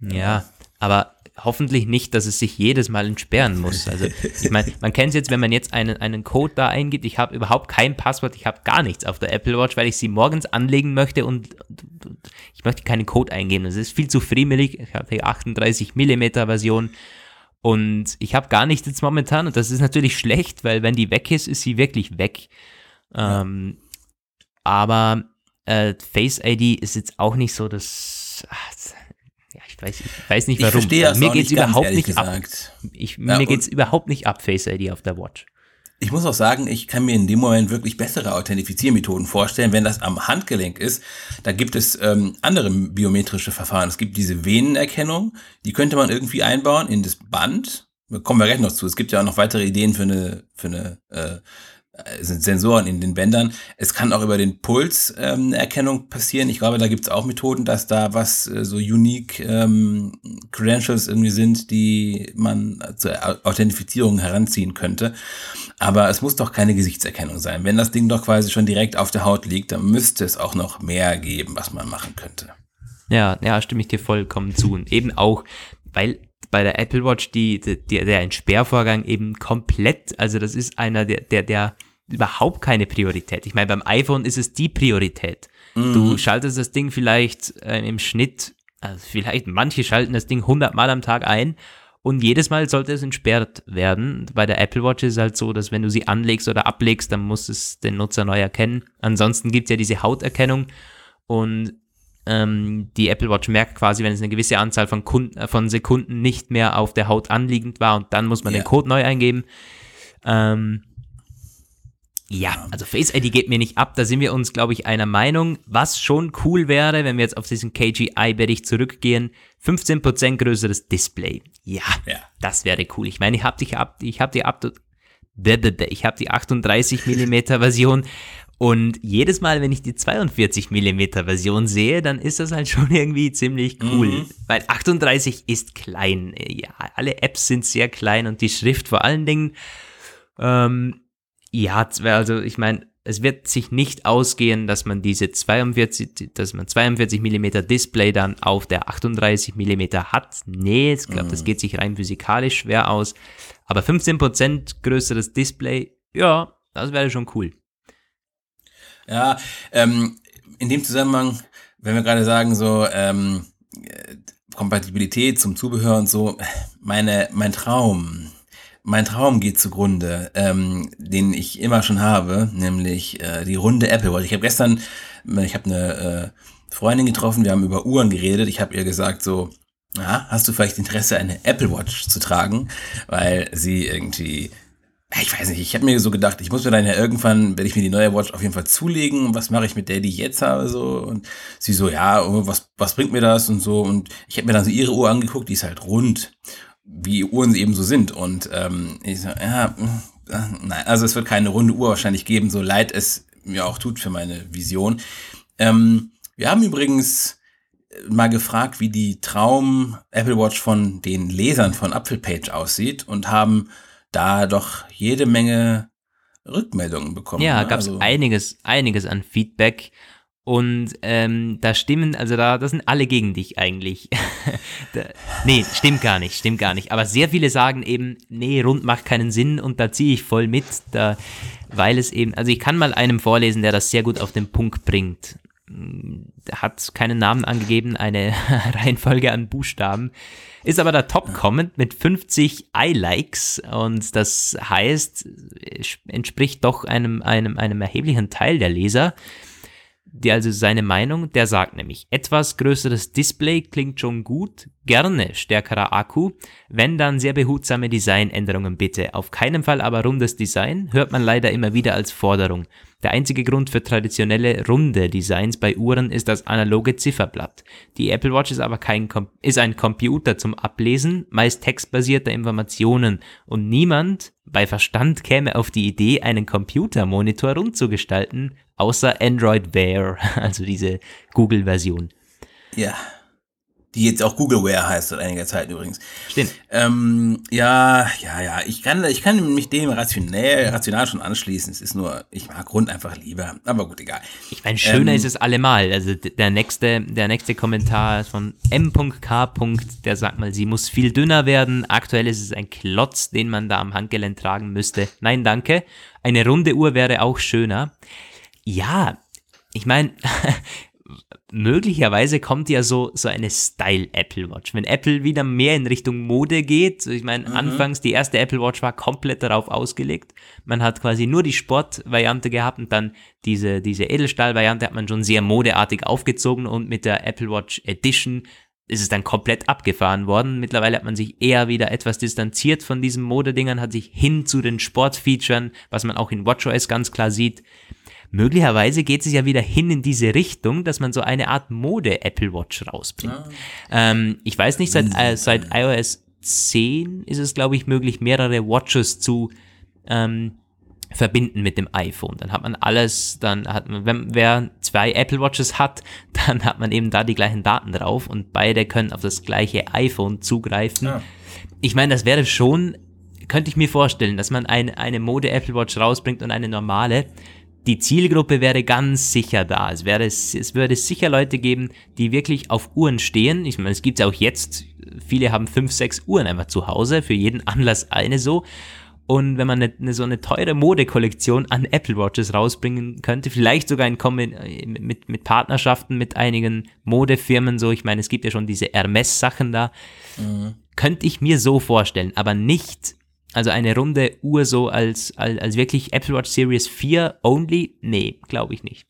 Ja, aber hoffentlich nicht, dass es sich jedes Mal entsperren muss. Also ich meine, man kennt es jetzt, wenn man jetzt einen, einen Code da eingibt, ich habe überhaupt kein Passwort, ich habe gar nichts auf der Apple Watch, weil ich sie morgens anlegen möchte und ich möchte keinen Code eingeben. Das ist viel zu friemelig. Ich habe die 38 mm Version und ich habe gar nichts jetzt momentan und das ist natürlich schlecht, weil wenn die weg ist, ist sie wirklich weg. Ähm, aber äh, Face ID ist jetzt auch nicht so das, ach, ich weiß, ich weiß nicht warum. Ich verstehe mir geht's überhaupt nicht gesagt. ab. Ich, ja, mir geht's überhaupt nicht ab, Face ID auf der Watch. Ich muss auch sagen, ich kann mir in dem Moment wirklich bessere Authentifiziermethoden vorstellen, wenn das am Handgelenk ist. Da gibt es ähm, andere biometrische Verfahren. Es gibt diese Venenerkennung, die könnte man irgendwie einbauen in das Band. Da kommen wir gleich noch zu. Es gibt ja auch noch weitere Ideen für eine, für eine äh, Sensoren in den Bändern. Es kann auch über den Pulserkennung ähm, passieren. Ich glaube, da gibt es auch Methoden, dass da was äh, so unique ähm, Credentials irgendwie sind, die man zur Authentifizierung heranziehen könnte. Aber es muss doch keine Gesichtserkennung sein. Wenn das Ding doch quasi schon direkt auf der Haut liegt, dann müsste es auch noch mehr geben, was man machen könnte. Ja, ja, stimme ich dir vollkommen zu. Und eben auch, weil bei der Apple Watch die, die, der Entsperrvorgang eben komplett, also das ist einer der, der, der überhaupt keine Priorität. Ich meine, beim iPhone ist es die Priorität. Mhm. Du schaltest das Ding vielleicht äh, im Schnitt, also vielleicht manche schalten das Ding 100 Mal am Tag ein und jedes Mal sollte es entsperrt werden. Bei der Apple Watch ist es halt so, dass wenn du sie anlegst oder ablegst, dann muss es den Nutzer neu erkennen. Ansonsten gibt es ja diese Hauterkennung und Ähm, die Apple Watch merkt quasi, wenn es eine gewisse Anzahl von, Kunden, äh, von Sekunden nicht mehr auf der Haut anliegend war und dann muss man Ja. den Code neu eingeben. Ähm, ja, also Face ID geht mir nicht ab, da sind wir uns, glaube ich, einer Meinung. Was schon cool wäre, wenn wir jetzt auf diesen KGI-Bericht zurückgehen, 15% größeres Display. Ja, Ja. das wäre cool. Ich meine, ich habe die, ab- ich hab die, ab- ich hab die 38 mm Version und jedes Mal, wenn ich die 42 mm Version sehe, dann ist das halt schon irgendwie ziemlich cool. Mhm. Weil 38 ist klein. Ja, alle Apps sind sehr klein und die Schrift vor allen Dingen. Ähm, ja, also ich meine, es wird sich nicht ausgehen, dass man diese 42, dass man 42 mm Display dann auf der 38 mm hat. Nee, ich glaube, das geht sich rein physikalisch schwer aus. Aber 15% größeres Display, ja, das wäre schon cool. Ja, ähm, in dem Zusammenhang, wenn wir gerade sagen, so ähm, äh, Kompatibilität zum Zubehör und so, meine, mein Traum, mein Traum geht zugrunde, ähm, den ich immer schon habe, nämlich äh, die runde Apple Watch. Ich habe gestern, äh, ich habe eine äh, Freundin getroffen, wir haben über Uhren geredet. Ich habe ihr gesagt so, ja, hast du vielleicht Interesse, eine Apple Watch zu tragen, weil sie irgendwie ich weiß nicht, ich habe mir so gedacht, ich muss mir dann ja irgendwann, werde ich mir die neue Watch auf jeden Fall zulegen. Was mache ich mit der, die ich jetzt habe, so? Und sie so, ja, oh, was, was bringt mir das? Und so. Und ich habe mir dann so ihre Uhr angeguckt, die ist halt rund, wie Uhren eben so sind und ähm, ich so, ja, äh, nein, also es wird keine runde Uhr wahrscheinlich geben, so leid es mir auch tut für meine Vision. Ähm, wir haben übrigens mal gefragt, wie die Traum Apple Watch von den Lesern von Apfelpage aussieht und haben da doch jede Menge Rückmeldungen bekommen. Ja, ne? gab es Also- einiges, einiges an Feedback. Und ähm, da stimmen, also da, da sind alle gegen dich eigentlich. da, nee, stimmt gar nicht, stimmt gar nicht. Aber sehr viele sagen eben, nee, rund macht keinen Sinn und da ziehe ich voll mit, da, weil es eben, also ich kann mal einem vorlesen, der das sehr gut auf den Punkt bringt. Hat keinen Namen angegeben, eine Reihenfolge an Buchstaben. Ist aber der Top-Comment mit 50 I-Likes und das heißt, entspricht doch einem, einem, einem erheblichen Teil der Leser. Die also seine Meinung, der sagt nämlich, etwas größeres Display klingt schon gut, gerne stärkerer Akku, wenn dann sehr behutsame Designänderungen bitte. Auf keinen Fall aber rundes Design, hört man leider immer wieder als Forderung. Der einzige Grund für traditionelle runde Designs bei Uhren ist das analoge Zifferblatt. Die Apple Watch ist aber kein Com ist ein Computer zum Ablesen, meist textbasierter Informationen und niemand bei Verstand käme auf die Idee, einen Computermonitor rund zu gestalten, außer Android Wear, also diese Google-Version. Ja. Die jetzt auch Google Wear heißt seit einiger Zeit übrigens. Stimmt. Ähm, ja, ja, ja. Ich kann, ich kann mich dem rationell, rational schon anschließen. Es ist nur, ich mag Rund einfach lieber. Aber gut, egal. Ich meine, schöner Ähm, ist es allemal. Also der nächste, der nächste Kommentar ist von M.K. Der sagt mal, sie muss viel dünner werden. Aktuell ist es ein Klotz, den man da am Handgelenk tragen müsste. Nein, danke. Eine runde Uhr wäre auch schöner. Ja, ich meine, möglicherweise kommt ja so, so eine Style Apple Watch. Wenn Apple wieder mehr in Richtung Mode geht, ich meine, anfangs die erste Apple Watch war komplett darauf ausgelegt. Man hat quasi nur die Sportvariante gehabt und dann diese, diese Edelstahl-Variante hat man schon sehr modeartig aufgezogen und mit der Apple Watch Edition ist es dann komplett abgefahren worden. Mittlerweile hat man sich eher wieder etwas distanziert von diesen Modedingern, hat sich hin zu den Sportfeaturen, was man auch in WatchOS ganz klar sieht, möglicherweise geht es ja wieder hin in diese Richtung, dass man so eine Art Mode-Apple Watch rausbringt. Ähm, ich weiß nicht, seit, äh, seit iOS 10 ist es, glaube ich, möglich, mehrere Watches zu ähm, verbinden mit dem iPhone. Dann hat man alles, dann hat man, wenn wer zwei Apple Watches hat, dann hat man eben da die gleichen Daten drauf und beide können auf das gleiche iPhone zugreifen. Ja. Ich meine, das wäre schon, könnte ich mir vorstellen, dass man eine, eine Mode Apple Watch rausbringt und eine normale. Die Zielgruppe wäre ganz sicher da. Es, wäre, es würde sicher Leute geben, die wirklich auf Uhren stehen. Ich meine, es gibt ja auch jetzt, viele haben fünf, sechs Uhren einfach zu Hause, für jeden Anlass eine so. Und wenn man eine, eine, so eine teure Modekollektion an Apple Watches rausbringen könnte, vielleicht sogar in Kombi mit, mit Partnerschaften mit einigen Modefirmen, so, ich meine, es gibt ja schon diese Hermes-Sachen da, Mhm. könnte ich mir so vorstellen, aber nicht, also eine runde Uhr so als, als, als wirklich Apple Watch Series 4 only, nee, glaube ich nicht.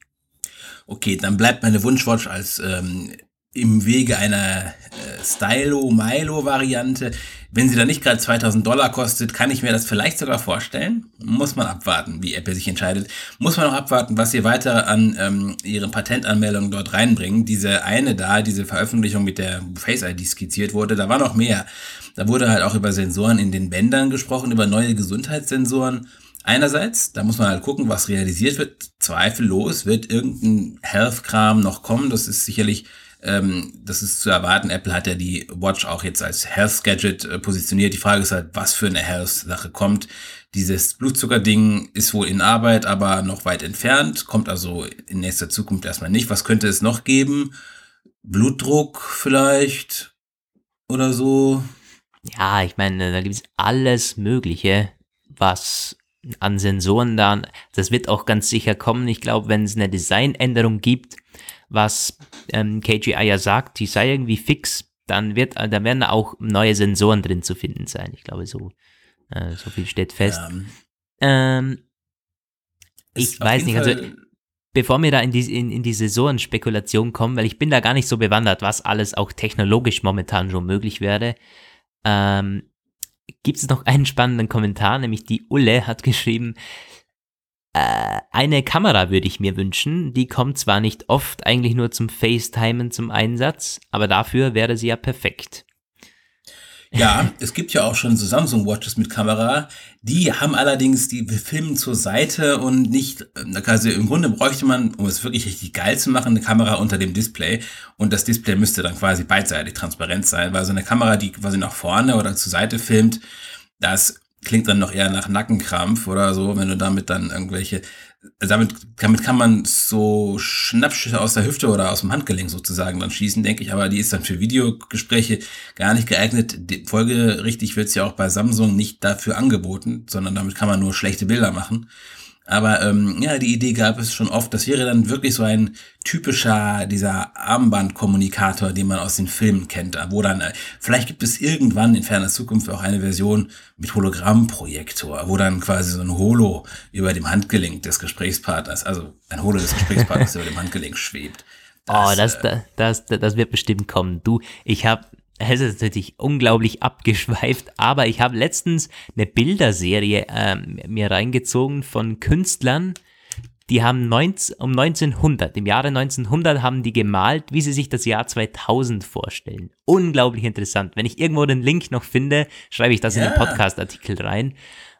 Okay, dann bleibt meine Wunschwatch als ähm, im Wege einer äh, Stylo-Milo-Variante. Wenn sie dann nicht gerade 2000 Dollar kostet, kann ich mir das vielleicht sogar vorstellen. Muss man abwarten, wie Apple sich entscheidet. Muss man auch abwarten, was sie weiter an ähm, ihren Patentanmeldungen dort reinbringen. Diese eine da, diese Veröffentlichung mit der Face ID skizziert wurde, da war noch mehr. Da wurde halt auch über Sensoren in den Bändern gesprochen, über neue Gesundheitssensoren. Einerseits, da muss man halt gucken, was realisiert wird. Zweifellos wird irgendein Health-Kram noch kommen. Das ist sicherlich ähm, das ist zu erwarten. Apple hat ja die Watch auch jetzt als Health Gadget äh, positioniert. Die Frage ist halt, was für eine Health-Sache kommt. Dieses Blutzucker-Ding ist wohl in Arbeit, aber noch weit entfernt. Kommt also in nächster Zukunft erstmal nicht. Was könnte es noch geben? Blutdruck vielleicht oder so. Ja, ich meine, da gibt es alles Mögliche, was an Sensoren da, das wird auch ganz sicher kommen. Ich glaube, wenn es eine Designänderung gibt, was ähm, KGI ja sagt, die sei irgendwie fix, dann wird, äh, da werden auch neue Sensoren drin zu finden sein. Ich glaube, so, äh, so viel steht fest. Ähm, ähm, ich weiß nicht, also bevor wir da in die, in, in die Sensorenspekulation kommen, weil ich bin da gar nicht so bewandert, was alles auch technologisch momentan schon möglich wäre, ähm, gibt es noch einen spannenden Kommentar, nämlich die Ulle hat geschrieben, eine Kamera würde ich mir wünschen. Die kommt zwar nicht oft, eigentlich nur zum FaceTimen zum Einsatz, aber dafür wäre sie ja perfekt. Ja, es gibt ja auch schon so Samsung Watches mit Kamera. Die haben allerdings die filmen zur Seite und nicht, also im Grunde bräuchte man, um es wirklich richtig geil zu machen, eine Kamera unter dem Display. Und das Display müsste dann quasi beidseitig transparent sein, weil so eine Kamera, die quasi nach vorne oder zur Seite filmt, das klingt dann noch eher nach Nackenkrampf oder so, wenn du damit dann irgendwelche, damit, damit kann man so Schnappschüsse aus der Hüfte oder aus dem Handgelenk sozusagen dann schießen, denke ich, aber die ist dann für Videogespräche gar nicht geeignet. folgerichtig wird es ja auch bei Samsung nicht dafür angeboten, sondern damit kann man nur schlechte Bilder machen. Aber ähm, ja, die Idee gab es schon oft. Das wäre dann wirklich so ein typischer, dieser Armbandkommunikator, den man aus den Filmen kennt, wo dann, äh, vielleicht gibt es irgendwann in ferner Zukunft auch eine Version mit Hologrammprojektor, wo dann quasi so ein Holo über dem Handgelenk des Gesprächspartners, also ein Holo des Gesprächspartners über dem Handgelenk schwebt. Das, oh, das, äh, das, das, das wird bestimmt kommen. Du, ich habe es ist natürlich unglaublich abgeschweift, aber ich habe letztens eine Bilderserie ähm, mir reingezogen von Künstlern, die haben 19, um 1900, im Jahre 1900 haben die gemalt, wie sie sich das Jahr 2000 vorstellen. Unglaublich interessant. Wenn ich irgendwo den Link noch finde, schreibe ich das ja. in den Podcast-Artikel rein.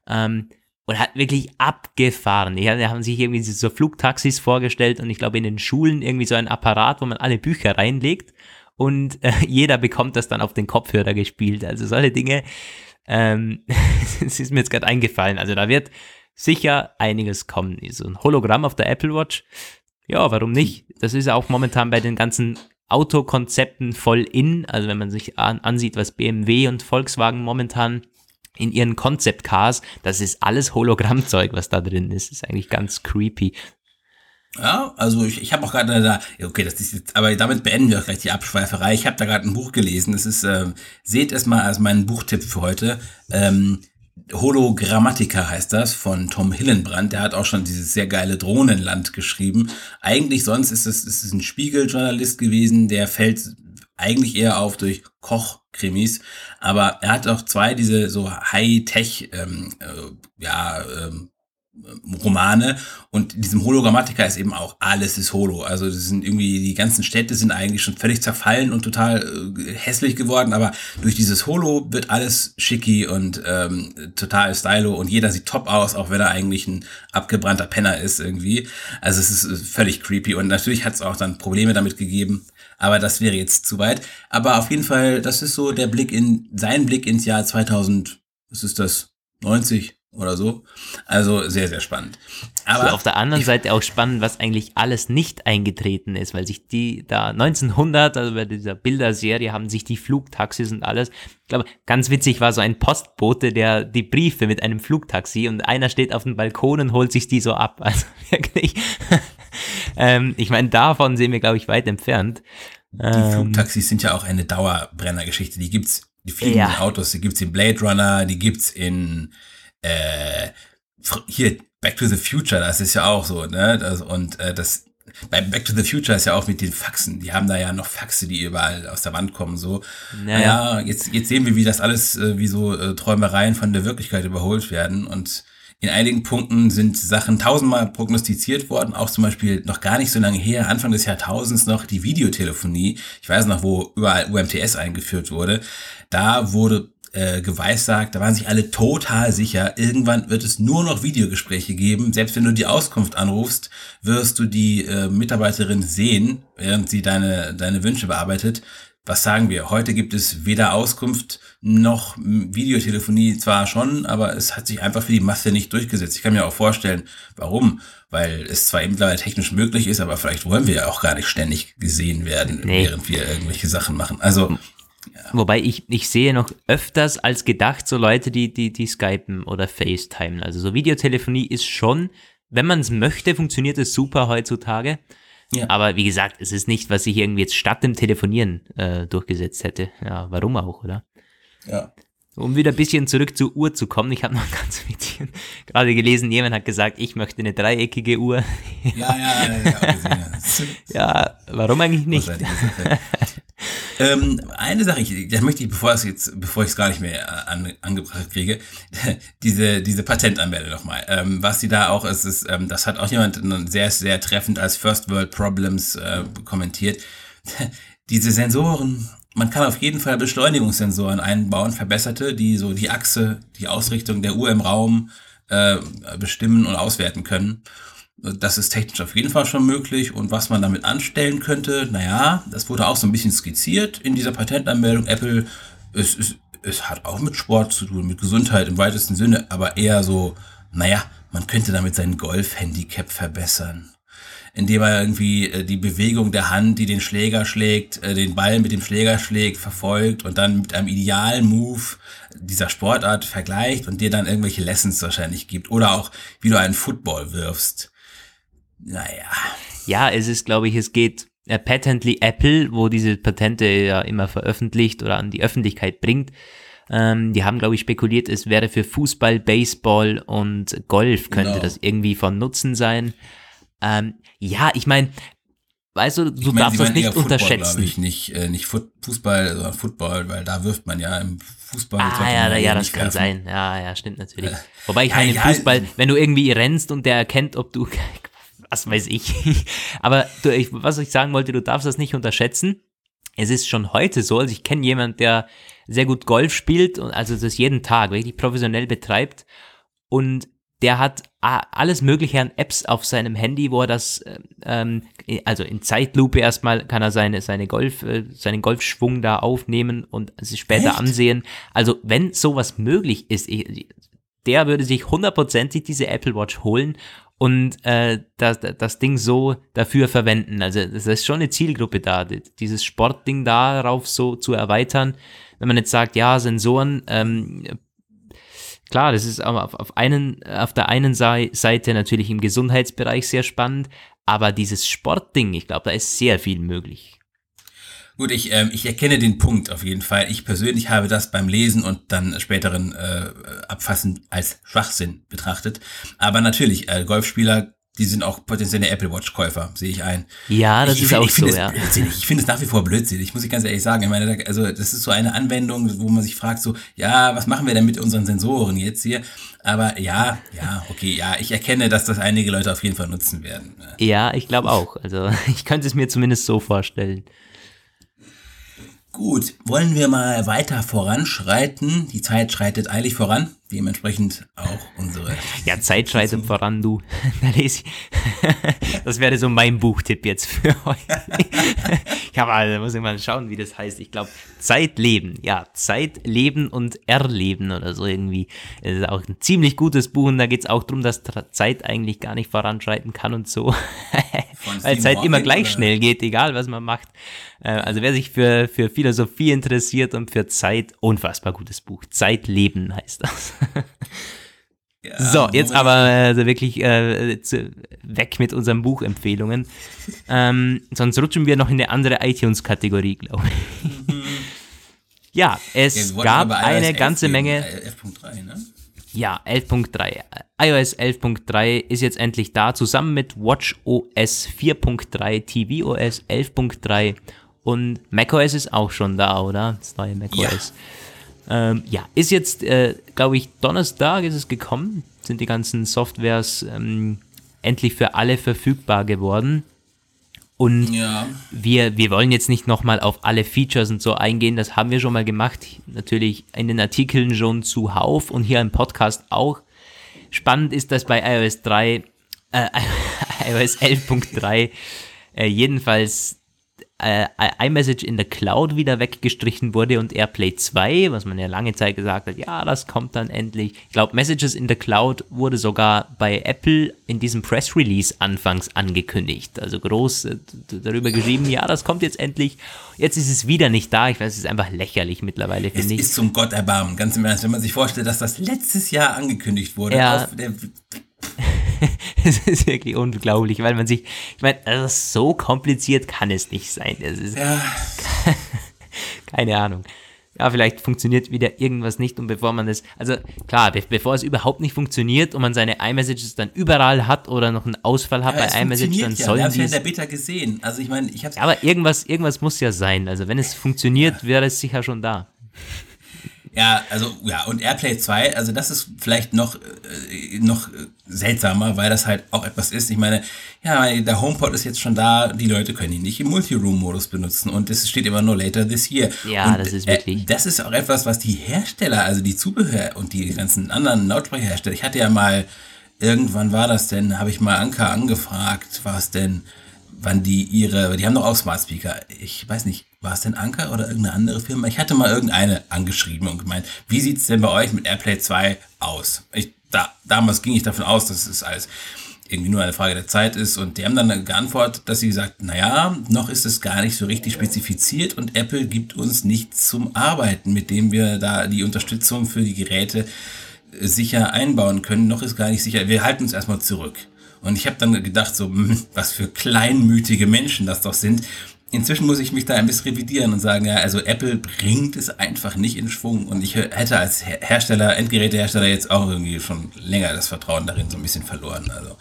Ähm, und hat wirklich abgefahren. Die haben sich irgendwie so Flugtaxis vorgestellt und ich glaube in den Schulen irgendwie so ein Apparat, wo man alle Bücher reinlegt und äh, jeder bekommt das dann auf den Kopfhörer gespielt. Also solche Dinge, ähm, es ist mir jetzt gerade eingefallen. Also da wird sicher einiges kommen. So ein Hologramm auf der Apple Watch, ja, warum nicht? Das ist ja auch momentan bei den ganzen Autokonzepten voll in. Also wenn man sich an, ansieht, was BMW und Volkswagen momentan in ihren Concept Cars, das ist alles Hologrammzeug, was da drin ist. Das ist eigentlich ganz creepy. Ja, also ich, ich habe auch gerade da, okay, das ist jetzt, aber damit beenden wir auch gleich die Abschweiferei. Ich habe da gerade ein Buch gelesen. Das ist, äh, seht es mal als meinen Buchtipp für heute. Ähm, Hologrammatica heißt das von Tom Hillenbrand. Der hat auch schon dieses sehr geile Drohnenland geschrieben. Eigentlich sonst ist es, ist es ein Spiegeljournalist gewesen, der fällt eigentlich eher auf durch Kochkrimis, aber er hat auch zwei diese so High-Tech, ähm, äh, ja, ähm, Romane und diesem Hologrammatiker ist eben auch alles ist Holo. Also das sind irgendwie die ganzen Städte sind eigentlich schon völlig zerfallen und total äh, hässlich geworden, aber durch dieses Holo wird alles schicki und ähm, total stylo und jeder sieht top aus, auch wenn er eigentlich ein abgebrannter Penner ist irgendwie. Also es ist äh, völlig creepy und natürlich hat es auch dann Probleme damit gegeben, aber das wäre jetzt zu weit. Aber auf jeden Fall, das ist so der Blick in sein Blick ins Jahr 2000. Was ist das? 90, oder so. Also sehr, sehr spannend. Aber so, auf der anderen Seite auch spannend, was eigentlich alles nicht eingetreten ist, weil sich die da 1900, also bei dieser Bilderserie, haben sich die Flugtaxis und alles, ich glaube, ganz witzig war so ein Postbote, der die Briefe mit einem Flugtaxi und einer steht auf dem Balkon und holt sich die so ab. Also wirklich, ähm, ich meine, davon sehen wir, glaube ich, weit entfernt. Die ähm, Flugtaxis sind ja auch eine Dauerbrennergeschichte. Die gibt's, die fliegenden ja. Autos, die gibt's in Blade Runner, die gibt's in äh, hier Back to the Future, das ist ja auch so, ne? Das, und äh, das Bei Back to the Future ist ja auch mit den Faxen. Die haben da ja noch Faxe, die überall aus der Wand kommen. So, naja, naja jetzt, jetzt sehen wir, wie das alles, äh, wie so äh, Träumereien von der Wirklichkeit überholt werden. Und in einigen Punkten sind Sachen tausendmal prognostiziert worden, auch zum Beispiel noch gar nicht so lange her, Anfang des Jahrtausends noch die Videotelefonie. Ich weiß noch, wo überall UMTS eingeführt wurde. Da wurde äh, geweissagt, da waren sich alle total sicher, irgendwann wird es nur noch Videogespräche geben. Selbst wenn du die Auskunft anrufst, wirst du die äh, Mitarbeiterin sehen, während sie deine, deine Wünsche bearbeitet was sagen wir? Heute gibt es weder Auskunft noch Videotelefonie zwar schon, aber es hat sich einfach für die Masse nicht durchgesetzt. Ich kann mir auch vorstellen, warum. Weil es zwar mittlerweile technisch möglich ist, aber vielleicht wollen wir ja auch gar nicht ständig gesehen werden, nee. während wir irgendwelche Sachen machen. Also. Ja. Wobei ich, ich sehe noch öfters als gedacht so Leute, die, die, die skypen oder FaceTimen. Also so Videotelefonie ist schon, wenn man es möchte, funktioniert es super heutzutage. Ja. Aber wie gesagt, es ist nicht, was ich irgendwie jetzt statt dem Telefonieren äh, durchgesetzt hätte. Ja, warum auch, oder? Ja. Um wieder ein bisschen zurück zur Uhr zu kommen, ich habe noch ganz bisschen gerade gelesen, jemand hat gesagt, ich möchte eine dreieckige Uhr. Ja, ja, ja, ja, ja warum eigentlich nicht? ähm, eine Sache, ich, da möchte ich, bevor jetzt, bevor ich es gar nicht mehr an, angebracht kriege, diese, diese Patentanmeldung nochmal. Ähm, was die da auch ist, ist, ähm, das hat auch jemand sehr, sehr treffend als First World Problems äh, kommentiert. diese Sensoren man kann auf jeden Fall Beschleunigungssensoren einbauen, verbesserte, die so die Achse, die Ausrichtung der Uhr im Raum äh, bestimmen und auswerten können. Das ist technisch auf jeden Fall schon möglich. Und was man damit anstellen könnte, naja, das wurde auch so ein bisschen skizziert in dieser Patentanmeldung. Apple, es, es, es hat auch mit Sport zu tun, mit Gesundheit im weitesten Sinne, aber eher so, naja, man könnte damit sein Golf-Handicap verbessern indem er irgendwie äh, die Bewegung der Hand, die den Schläger schlägt, äh, den Ball mit dem Schläger schlägt, verfolgt und dann mit einem idealen Move dieser Sportart vergleicht und dir dann irgendwelche Lessons wahrscheinlich gibt. Oder auch, wie du einen Football wirfst. Naja. Ja, es ist, glaube ich, es geht äh, patently Apple, wo diese Patente ja immer veröffentlicht oder an die Öffentlichkeit bringt. Ähm, die haben, glaube ich, spekuliert, es wäre für Fußball, Baseball und Golf könnte genau. das irgendwie von Nutzen sein. Ähm, ja, ich meine, weißt du, du ich mein, darfst das nicht Football, unterschätzen. Ich nicht, äh, nicht Fußball, sondern Football, weil da wirft man ja im Fußball. Ah, ja, ja, das kann werfen. sein. Ja, ja, stimmt natürlich. Äh, Wobei ich meine, ja, Fußball, wenn du irgendwie rennst und der erkennt, ob du, was weiß ich. Aber du, ich, was ich sagen wollte, du darfst das nicht unterschätzen. Es ist schon heute so, also ich kenne jemanden, der sehr gut Golf spielt und also das jeden Tag wirklich professionell betreibt und der hat alles Mögliche an Apps auf seinem Handy, wo er das, ähm, also in Zeitlupe erstmal kann er seine, seine Golf, äh, seinen Golfschwung da aufnehmen und sich später Echt? ansehen. Also wenn sowas möglich ist, der würde sich hundertprozentig diese Apple Watch holen und äh, das, das Ding so dafür verwenden. Also das ist schon eine Zielgruppe da, dieses Sportding darauf so zu erweitern. Wenn man jetzt sagt, ja, Sensoren ähm, Klar, das ist auf, auf, einen, auf der einen Seite natürlich im Gesundheitsbereich sehr spannend, aber dieses Sportding, ich glaube, da ist sehr viel möglich. Gut, ich, ähm, ich erkenne den Punkt auf jeden Fall. Ich persönlich habe das beim Lesen und dann späteren äh, Abfassen als Schwachsinn betrachtet. Aber natürlich, äh, Golfspieler die sind auch potenzielle Apple Watch Käufer, sehe ich ein. Ja, das ich, ist ich, auch ich so, ja. Ich finde es nach wie vor blödsinnig, muss ich ganz ehrlich sagen. Ich meine, also das ist so eine Anwendung, wo man sich fragt so, ja, was machen wir denn mit unseren Sensoren jetzt hier? Aber ja, ja, okay, ja, ich erkenne, dass das einige Leute auf jeden Fall nutzen werden. Ja, ich glaube auch. Also ich könnte es mir zumindest so vorstellen. Gut, wollen wir mal weiter voranschreiten? Die Zeit schreitet eilig voran, dementsprechend auch unsere. Ja, Zeit schreitet voran, du. Das wäre so mein Buchtipp jetzt für euch. Ich habe also, muss ich mal schauen, wie das heißt. Ich glaube, Zeitleben. Ja, Zeitleben und Erleben oder so irgendwie. Das ist auch ein ziemlich gutes Buch und da geht es auch darum, dass Zeit eigentlich gar nicht voranschreiten kann und so. Weil Zeit immer gleich oder? schnell geht, egal was man macht. Äh, also wer sich für, für Philosophie interessiert und für Zeit, unfassbar gutes Buch. Zeitleben heißt das. Ja, so, jetzt aber also wirklich äh, zu, weg mit unseren Buchempfehlungen. ähm, sonst rutschen wir noch in eine andere iTunes-Kategorie, glaube ich. Mhm. ja, es ja, gab eine ganze Menge. F.3, ne? Ja, 11.3. iOS 11.3 ist jetzt endlich da, zusammen mit WatchOS 4.3, tvOS 11.3 und macOS ist auch schon da, oder? Das neue macOS. Ja, ähm, ja ist jetzt, äh, glaube ich, Donnerstag ist es gekommen, sind die ganzen Softwares ähm, endlich für alle verfügbar geworden. Und ja. wir, wir wollen jetzt nicht nochmal auf alle Features und so eingehen, das haben wir schon mal gemacht. Natürlich in den Artikeln schon zuhauf und hier im Podcast auch. Spannend ist, dass bei iOS 3, äh, iOS 11.3 äh, jedenfalls äh, iMessage in der Cloud wieder weggestrichen wurde und AirPlay 2, was man ja lange Zeit gesagt hat, ja, das kommt dann endlich. Ich glaube, Messages in der Cloud wurde sogar bei Apple in diesem Press Release anfangs angekündigt. Also groß äh, darüber geschrieben, ja, das kommt jetzt endlich. Jetzt ist es wieder nicht da. Ich weiß, es ist einfach lächerlich mittlerweile, finde ich. Es ist zum Gott erbarmen, ganz im Ernst. Wenn man sich vorstellt, dass das letztes Jahr angekündigt wurde, ja. es ist wirklich unglaublich, weil man sich, ich meine, also so kompliziert kann es nicht sein. Es ist, ja. keine Ahnung. Ja, vielleicht funktioniert wieder irgendwas nicht und bevor man das, also klar, be bevor es überhaupt nicht funktioniert und man seine iMessages dann überall hat oder noch einen Ausfall hat ja, bei iMessage, dann ja. sollen die. Ja in der Beta gesehen. Also ich meine, ich habe. Aber irgendwas, irgendwas muss ja sein. Also wenn es funktioniert, wäre es sicher schon da. Ja, also ja, und Airplay 2, also das ist vielleicht noch, äh, noch seltsamer, weil das halt auch etwas ist. Ich meine, ja, der HomePod ist jetzt schon da, die Leute können ihn nicht im Multiroom-Modus benutzen und es steht immer nur later this year. Ja, und, das ist wirklich. Äh, das ist auch etwas, was die Hersteller, also die Zubehör und die ganzen anderen Lautsprecherhersteller, ich hatte ja mal, irgendwann war das denn, habe ich mal Anker angefragt, war es denn, wann die ihre, die haben doch auch Smart Speaker. Ich weiß nicht, war es denn Anker oder irgendeine andere Firma? Ich hatte mal irgendeine angeschrieben und gemeint, wie sieht es denn bei euch mit AirPlay 2 aus? Ich, da, damals ging ich davon aus, dass es alles irgendwie nur eine Frage der Zeit ist und die haben dann geantwortet, dass sie gesagt, naja, noch ist es gar nicht so richtig spezifiziert und Apple gibt uns nichts zum Arbeiten, mit dem wir da die Unterstützung für die Geräte äh, sicher einbauen können. Noch ist gar nicht sicher. Wir halten uns erstmal zurück. Und ich habe dann gedacht, so, hm, was für kleinmütige Menschen das doch sind. Inzwischen muss ich mich da ein bisschen revidieren und sagen, ja, also Apple bringt es einfach nicht in Schwung. Und ich hätte als Hersteller, Endgerätehersteller jetzt auch irgendwie schon länger das Vertrauen darin so ein bisschen verloren. Also.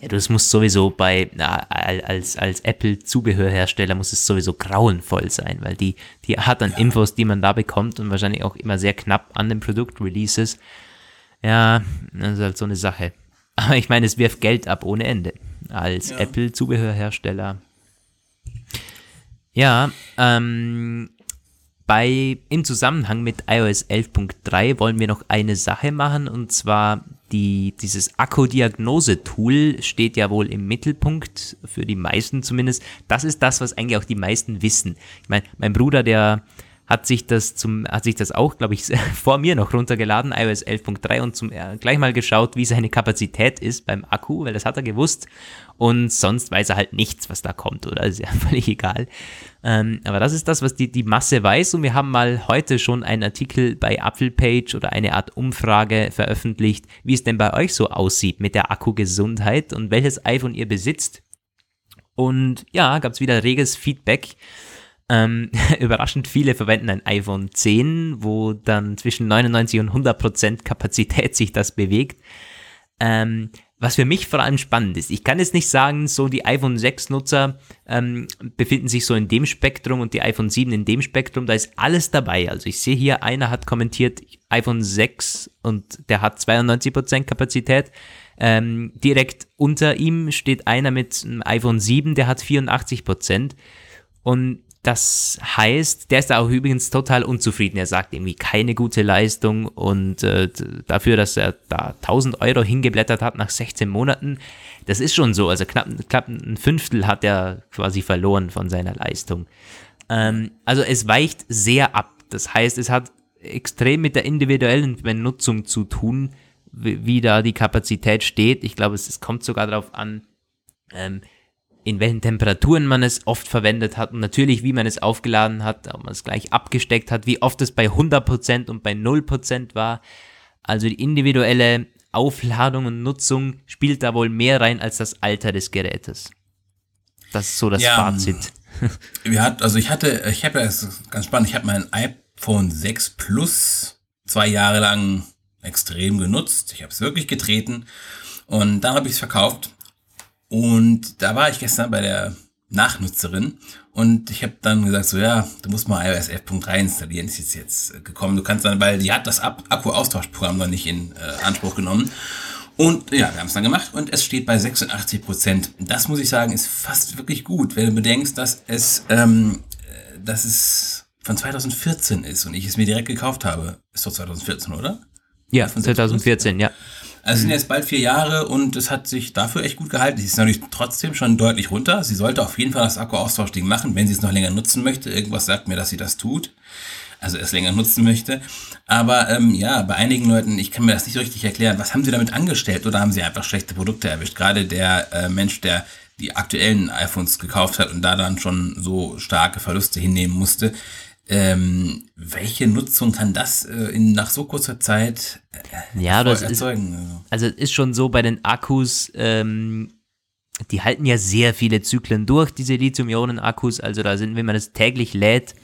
Ja, das muss sowieso bei, na, als, als Apple-Zubehörhersteller muss es sowieso grauenvoll sein, weil die, die Art an ja. Infos, die man da bekommt und wahrscheinlich auch immer sehr knapp an den Produktreleases, ja, das ist halt so eine Sache. Aber ich meine, es wirft Geld ab ohne Ende. Als ja. Apple-Zubehörhersteller. Ja, ähm, bei, im Zusammenhang mit iOS 11.3 wollen wir noch eine Sache machen und zwar die, dieses Akku-Diagnose-Tool steht ja wohl im Mittelpunkt, für die meisten zumindest. Das ist das, was eigentlich auch die meisten wissen. Ich meine, mein Bruder, der hat sich das zum, hat sich das auch, glaube ich, vor mir noch runtergeladen, iOS 11.3 und zum äh, gleich mal geschaut, wie seine Kapazität ist beim Akku, weil das hat er gewusst. Und sonst weiß er halt nichts, was da kommt, oder? Ist ja völlig egal. Ähm, aber das ist das, was die, die Masse weiß. Und wir haben mal heute schon einen Artikel bei Apfelpage oder eine Art Umfrage veröffentlicht, wie es denn bei euch so aussieht mit der Akkugesundheit und welches iPhone ihr besitzt. Und ja, gab es wieder reges Feedback. Ähm, überraschend viele verwenden ein iPhone 10, wo dann zwischen 99 und 100 Prozent Kapazität sich das bewegt. Ähm, was für mich vor allem spannend ist. Ich kann jetzt nicht sagen, so die iPhone 6 Nutzer ähm, befinden sich so in dem Spektrum und die iPhone 7 in dem Spektrum. Da ist alles dabei. Also ich sehe hier, einer hat kommentiert iPhone 6 und der hat 92% Kapazität. Ähm, direkt unter ihm steht einer mit einem iPhone 7, der hat 84%. Und das heißt, der ist da auch übrigens total unzufrieden. Er sagt irgendwie keine gute Leistung und äh, dafür, dass er da 1000 Euro hingeblättert hat nach 16 Monaten, das ist schon so. Also knapp, knapp ein Fünftel hat er quasi verloren von seiner Leistung. Ähm, also es weicht sehr ab. Das heißt, es hat extrem mit der individuellen Benutzung zu tun, wie, wie da die Kapazität steht. Ich glaube, es, es kommt sogar darauf an, ähm, in welchen Temperaturen man es oft verwendet hat und natürlich, wie man es aufgeladen hat, ob man es gleich abgesteckt hat, wie oft es bei 100% und bei 0% war. Also die individuelle Aufladung und Nutzung spielt da wohl mehr rein als das Alter des Gerätes. Das ist so das ja, Fazit. Wir hat, also ich hatte, ich habe ja, ganz spannend, ich habe mein iPhone 6 Plus zwei Jahre lang extrem genutzt. Ich habe es wirklich getreten. Und dann habe ich es verkauft. Und da war ich gestern bei der Nachnutzerin und ich habe dann gesagt, so ja, du musst mal iOS 11.3 installieren, ist jetzt, jetzt gekommen. Du kannst dann, weil die hat das Akku-Austauschprogramm noch nicht in äh, Anspruch genommen. Und ja, wir haben es dann gemacht und es steht bei 86 Prozent. Das muss ich sagen, ist fast wirklich gut, wenn du bedenkst, dass es, ähm, äh, dass es von 2014 ist und ich es mir direkt gekauft habe. Ist doch 2014, oder? Ja, von 2014, ja. Also es sind jetzt bald vier Jahre und es hat sich dafür echt gut gehalten. Sie ist natürlich trotzdem schon deutlich runter. Sie sollte auf jeden Fall das Akku-Austauschding machen, wenn sie es noch länger nutzen möchte. Irgendwas sagt mir, dass sie das tut. Also es länger nutzen möchte. Aber ähm, ja, bei einigen Leuten, ich kann mir das nicht so richtig erklären. Was haben sie damit angestellt oder haben sie einfach schlechte Produkte erwischt? Gerade der äh, Mensch, der die aktuellen iPhones gekauft hat und da dann schon so starke Verluste hinnehmen musste, ähm, welche Nutzung kann das äh, in, nach so kurzer Zeit äh, ja, das erzeugen? Ist, also es ist schon so bei den Akkus, ähm, die halten ja sehr viele Zyklen durch, diese Lithium-Ionen-Akkus. Also da sind, wenn man das täglich lädt,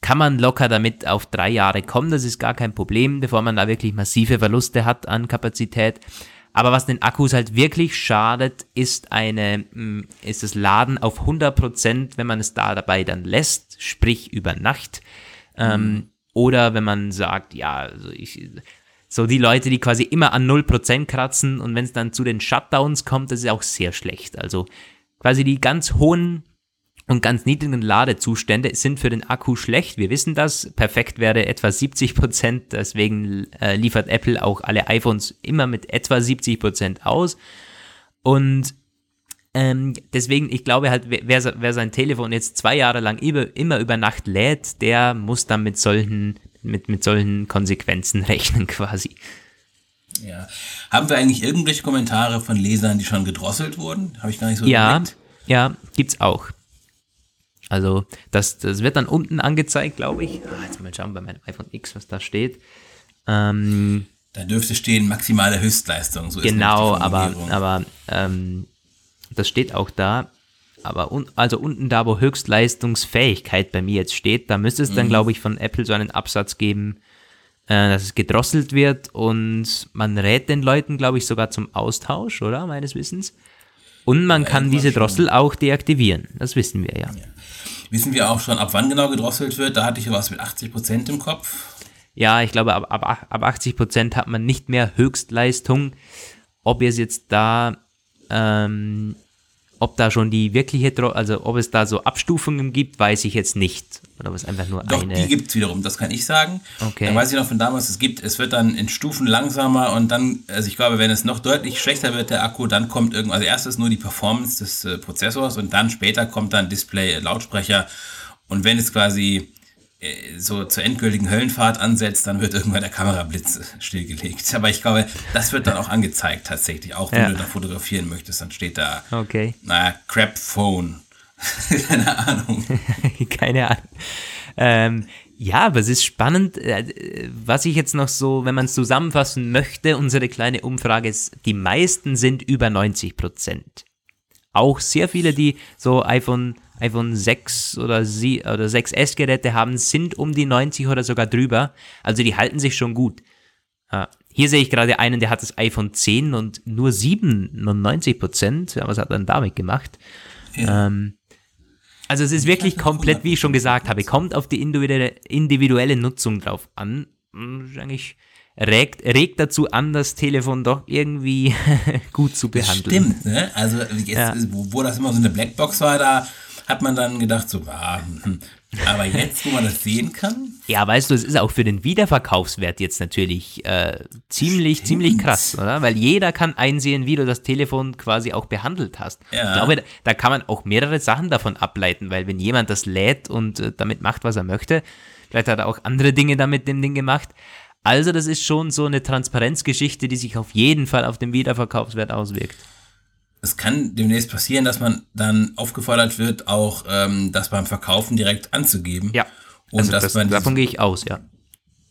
kann man locker damit auf drei Jahre kommen. Das ist gar kein Problem, bevor man da wirklich massive Verluste hat an Kapazität. Aber was den Akkus halt wirklich schadet, ist eine, mm, ist das Laden auf 100%, wenn man es da dabei dann lässt, sprich über Nacht. Ähm, mhm. oder wenn man sagt, ja, also ich, so die Leute, die quasi immer an 0% kratzen und wenn es dann zu den Shutdowns kommt, das ist auch sehr schlecht. Also quasi die ganz hohen und ganz niedrigen Ladezustände sind für den Akku schlecht. Wir wissen das. Perfekt wäre etwa 70 Prozent. Deswegen äh, liefert Apple auch alle iPhones immer mit etwa 70 Prozent aus. Und ähm, deswegen, ich glaube halt, wer, wer sein Telefon jetzt zwei Jahre lang über, immer über Nacht lädt, der muss dann mit solchen, mit, mit solchen Konsequenzen rechnen quasi. Ja. Haben wir eigentlich irgendwelche Kommentare von Lesern, die schon gedrosselt wurden? Habe ich gar nicht so Ja, gemerkt. ja, gibt's auch. Also das, das wird dann unten angezeigt, glaube ich. Ah, jetzt mal schauen bei meinem iPhone X, was da steht. Ähm, da dürfte stehen maximale Höchstleistung. So genau, aber, aber ähm, das steht auch da. Aber un, also unten da, wo Höchstleistungsfähigkeit bei mir jetzt steht, da müsste es dann, mhm. glaube ich, von Apple so einen Absatz geben, äh, dass es gedrosselt wird und man rät den Leuten, glaube ich, sogar zum Austausch, oder? Meines Wissens. Und man ja, kann diese Drossel auch deaktivieren. Das wissen wir ja. ja. Wissen wir auch schon, ab wann genau gedrosselt wird? Da hatte ich was mit 80 Prozent im Kopf. Ja, ich glaube, ab, ab, ab 80 Prozent hat man nicht mehr Höchstleistung. Ob es jetzt da ähm, ob da schon die wirkliche, also ob es da so Abstufungen gibt, weiß ich jetzt nicht. Oder ob es einfach nur Doch, eine. die gibt es wiederum, das kann ich sagen. Okay. Dann weiß ich noch von damals, es gibt, es wird dann in Stufen langsamer und dann, also ich glaube, wenn es noch deutlich schlechter wird, der Akku, dann kommt irgendwas, also erstes nur die Performance des äh, Prozessors und dann später kommt dann Display, Lautsprecher und wenn es quasi so zur endgültigen Höllenfahrt ansetzt, dann wird irgendwann der Kamerablitz stillgelegt. Aber ich glaube, das wird dann auch angezeigt tatsächlich. Auch wenn ja. du da fotografieren möchtest, dann steht da, okay. naja, Crap Phone. Keine Ahnung. Keine Ahnung. Ähm, ja, aber es ist spannend, äh, was ich jetzt noch so, wenn man es zusammenfassen möchte, unsere kleine Umfrage ist, die meisten sind über 90 Prozent. Auch sehr viele, die so iPhone iPhone 6 oder, oder 6S Geräte haben, sind um die 90 oder sogar drüber. Also die halten sich schon gut. Hier sehe ich gerade einen, der hat das iPhone 10 und nur 97 Prozent. Ja, was hat er denn damit gemacht? Ja. Ähm, also es ist wirklich komplett, wie ich schon gesagt habe, kommt auf die individuelle, individuelle Nutzung drauf an. Eigentlich regt, regt dazu an, das Telefon doch irgendwie gut zu behandeln. Stimmt, ne? Also jetzt, ja. wo, wo das immer so eine Blackbox war, da hat man dann gedacht, so, ah, hm. aber jetzt, wo man das sehen kann. Ja, weißt du, es ist auch für den Wiederverkaufswert jetzt natürlich äh, ziemlich, Stimmt. ziemlich krass, oder? Weil jeder kann einsehen, wie du das Telefon quasi auch behandelt hast. Ja. Ich glaube, da kann man auch mehrere Sachen davon ableiten, weil wenn jemand das lädt und äh, damit macht, was er möchte, vielleicht hat er auch andere Dinge damit dem Ding gemacht. Also, das ist schon so eine Transparenzgeschichte, die sich auf jeden Fall auf den Wiederverkaufswert auswirkt es kann demnächst passieren, dass man dann aufgefordert wird, auch ähm, das beim Verkaufen direkt anzugeben. Ja. Und also dass das, man davon gehe ich aus, ja.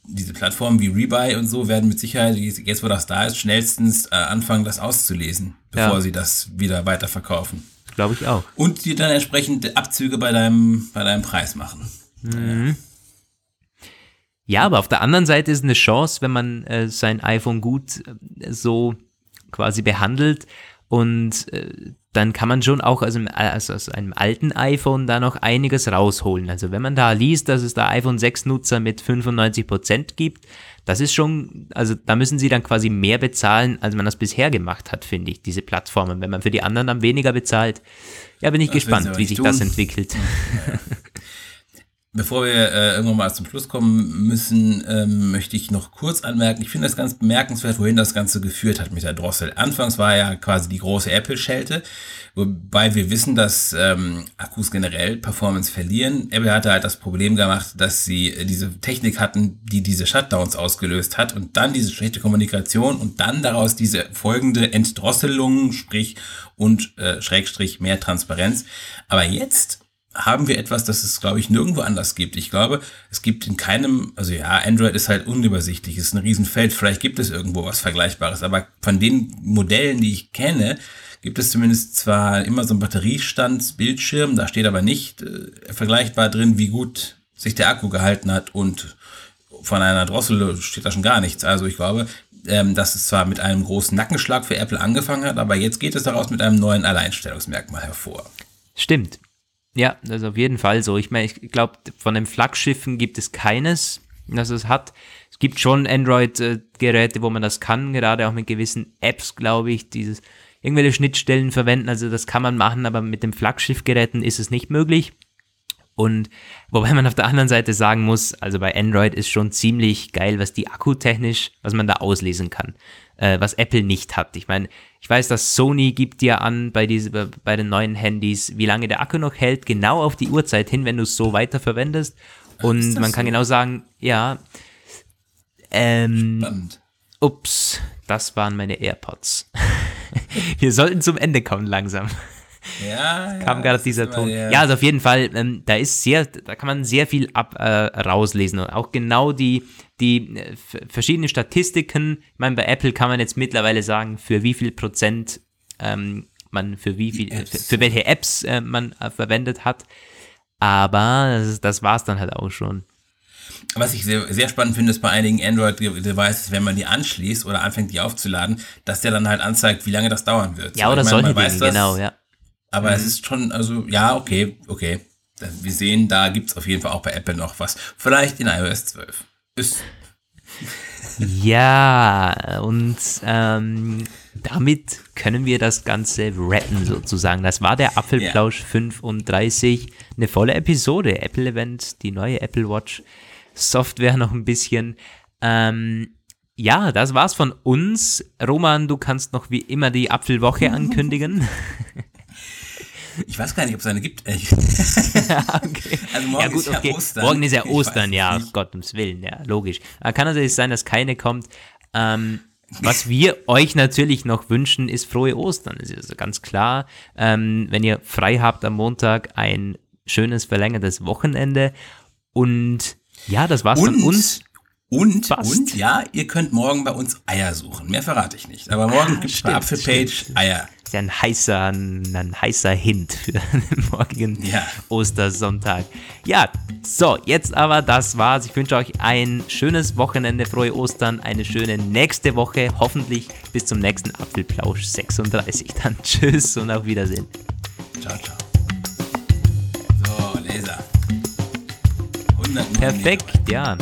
Diese Plattformen wie Rebuy und so werden mit Sicherheit, jetzt wo das da ist, schnellstens äh, anfangen, das auszulesen, bevor ja. sie das wieder weiterverkaufen. Glaube ich auch. Und die dann entsprechend Abzüge bei deinem, bei deinem Preis machen. Mhm. Ja, aber auf der anderen Seite ist eine Chance, wenn man äh, sein iPhone gut äh, so quasi behandelt und äh, dann kann man schon auch aus einem, also aus einem alten iPhone da noch einiges rausholen. Also wenn man da liest, dass es da iPhone 6 Nutzer mit 95% gibt, das ist schon, also da müssen sie dann quasi mehr bezahlen, als man das bisher gemacht hat, finde ich, diese Plattformen. Wenn man für die anderen dann weniger bezahlt, ja, bin ich das gespannt, wie sich tun. das entwickelt. Ja. Bevor wir äh, irgendwann mal zum Schluss kommen müssen, ähm, möchte ich noch kurz anmerken, ich finde das ganz bemerkenswert, wohin das Ganze geführt hat mit der Drossel. Anfangs war ja quasi die große Apple-Schelte, wobei wir wissen, dass ähm, Akkus generell Performance verlieren. Apple hatte halt das Problem gemacht, dass sie äh, diese Technik hatten, die diese Shutdowns ausgelöst hat und dann diese schlechte Kommunikation und dann daraus diese folgende Entdrosselung, sprich und äh, Schrägstrich mehr Transparenz. Aber jetzt haben wir etwas, das es, glaube ich, nirgendwo anders gibt. Ich glaube, es gibt in keinem, also ja, Android ist halt unübersichtlich, ist ein Riesenfeld, vielleicht gibt es irgendwo was Vergleichbares, aber von den Modellen, die ich kenne, gibt es zumindest zwar immer so ein Batteriestandsbildschirm, da steht aber nicht äh, vergleichbar drin, wie gut sich der Akku gehalten hat und von einer Drossel steht da schon gar nichts. Also ich glaube, ähm, dass es zwar mit einem großen Nackenschlag für Apple angefangen hat, aber jetzt geht es daraus mit einem neuen Alleinstellungsmerkmal hervor. Stimmt. Ja, das ist auf jeden Fall so. Ich meine, ich glaube, von den Flaggschiffen gibt es keines, das es hat. Es gibt schon Android-Geräte, wo man das kann, gerade auch mit gewissen Apps, glaube ich, dieses irgendwelche Schnittstellen verwenden. Also das kann man machen, aber mit den Flaggschiffgeräten ist es nicht möglich. Und wobei man auf der anderen Seite sagen muss, also bei Android ist schon ziemlich geil, was die akkutechnisch, was man da auslesen kann, äh, was Apple nicht hat. Ich meine, ich weiß, dass Sony gibt dir an bei, diese, bei den neuen Handys, wie lange der Akku noch hält, genau auf die Uhrzeit hin, wenn du es so weiter verwendest. Und man kann so? genau sagen, ja, ähm, Spannend. ups, das waren meine AirPods. Wir sollten zum Ende kommen langsam. Ja, kam ja, gerade dieser Ton. Ja. ja, also auf jeden Fall, ähm, da ist sehr, da kann man sehr viel ab äh, rauslesen und auch genau die, die äh, verschiedenen Statistiken. Ich meine, bei Apple kann man jetzt mittlerweile sagen, für wie viel Prozent ähm, man für wie viel, für, für, welche Apps äh, man äh, verwendet hat. Aber das, das war es dann halt auch schon. Was ich sehr, sehr spannend finde, ist bei einigen Android-Devices, wenn man die anschließt oder anfängt, die aufzuladen, dass der dann halt anzeigt, wie lange das dauern wird. Ja, so, oder solche Dinge, genau, ja. Aber mhm. es ist schon, also ja, okay, okay. Wir sehen, da gibt es auf jeden Fall auch bei Apple noch was. Vielleicht in iOS 12. Ist. Ja, und ähm, damit können wir das Ganze retten sozusagen. Das war der Apfelplausch yeah. 35. Eine volle Episode. Apple Event, die neue Apple Watch Software noch ein bisschen. Ähm, ja, das war's von uns. Roman, du kannst noch wie immer die Apfelwoche ankündigen. Ich weiß gar nicht, ob es eine gibt. ja, okay. Also morgen ja, gut, ist ja okay. Ostern. Morgen ist ja Ostern, ja, nicht. Gott ums Willen, ja, logisch. Aber kann natürlich sein, dass keine kommt. Ähm, was wir euch natürlich noch wünschen, ist frohe Ostern. Das ist also ganz klar. Ähm, wenn ihr frei habt am Montag, ein schönes verlängertes Wochenende. Und ja, das war's und, von uns. Und, Fast. und ja, ihr könnt morgen bei uns Eier suchen. Mehr verrate ich nicht. Aber morgen ah, gibt es bei Apfelpage Eier ja ein heißer, ein heißer Hint für den morgigen ja. Ostersonntag. Ja, so, jetzt aber das war's. Ich wünsche euch ein schönes Wochenende, frohe Ostern, eine schöne nächste Woche. Hoffentlich bis zum nächsten Apfelplausch 36. Dann tschüss und auf Wiedersehen. Ciao, ciao. So, Laser. 100 Perfekt, ja.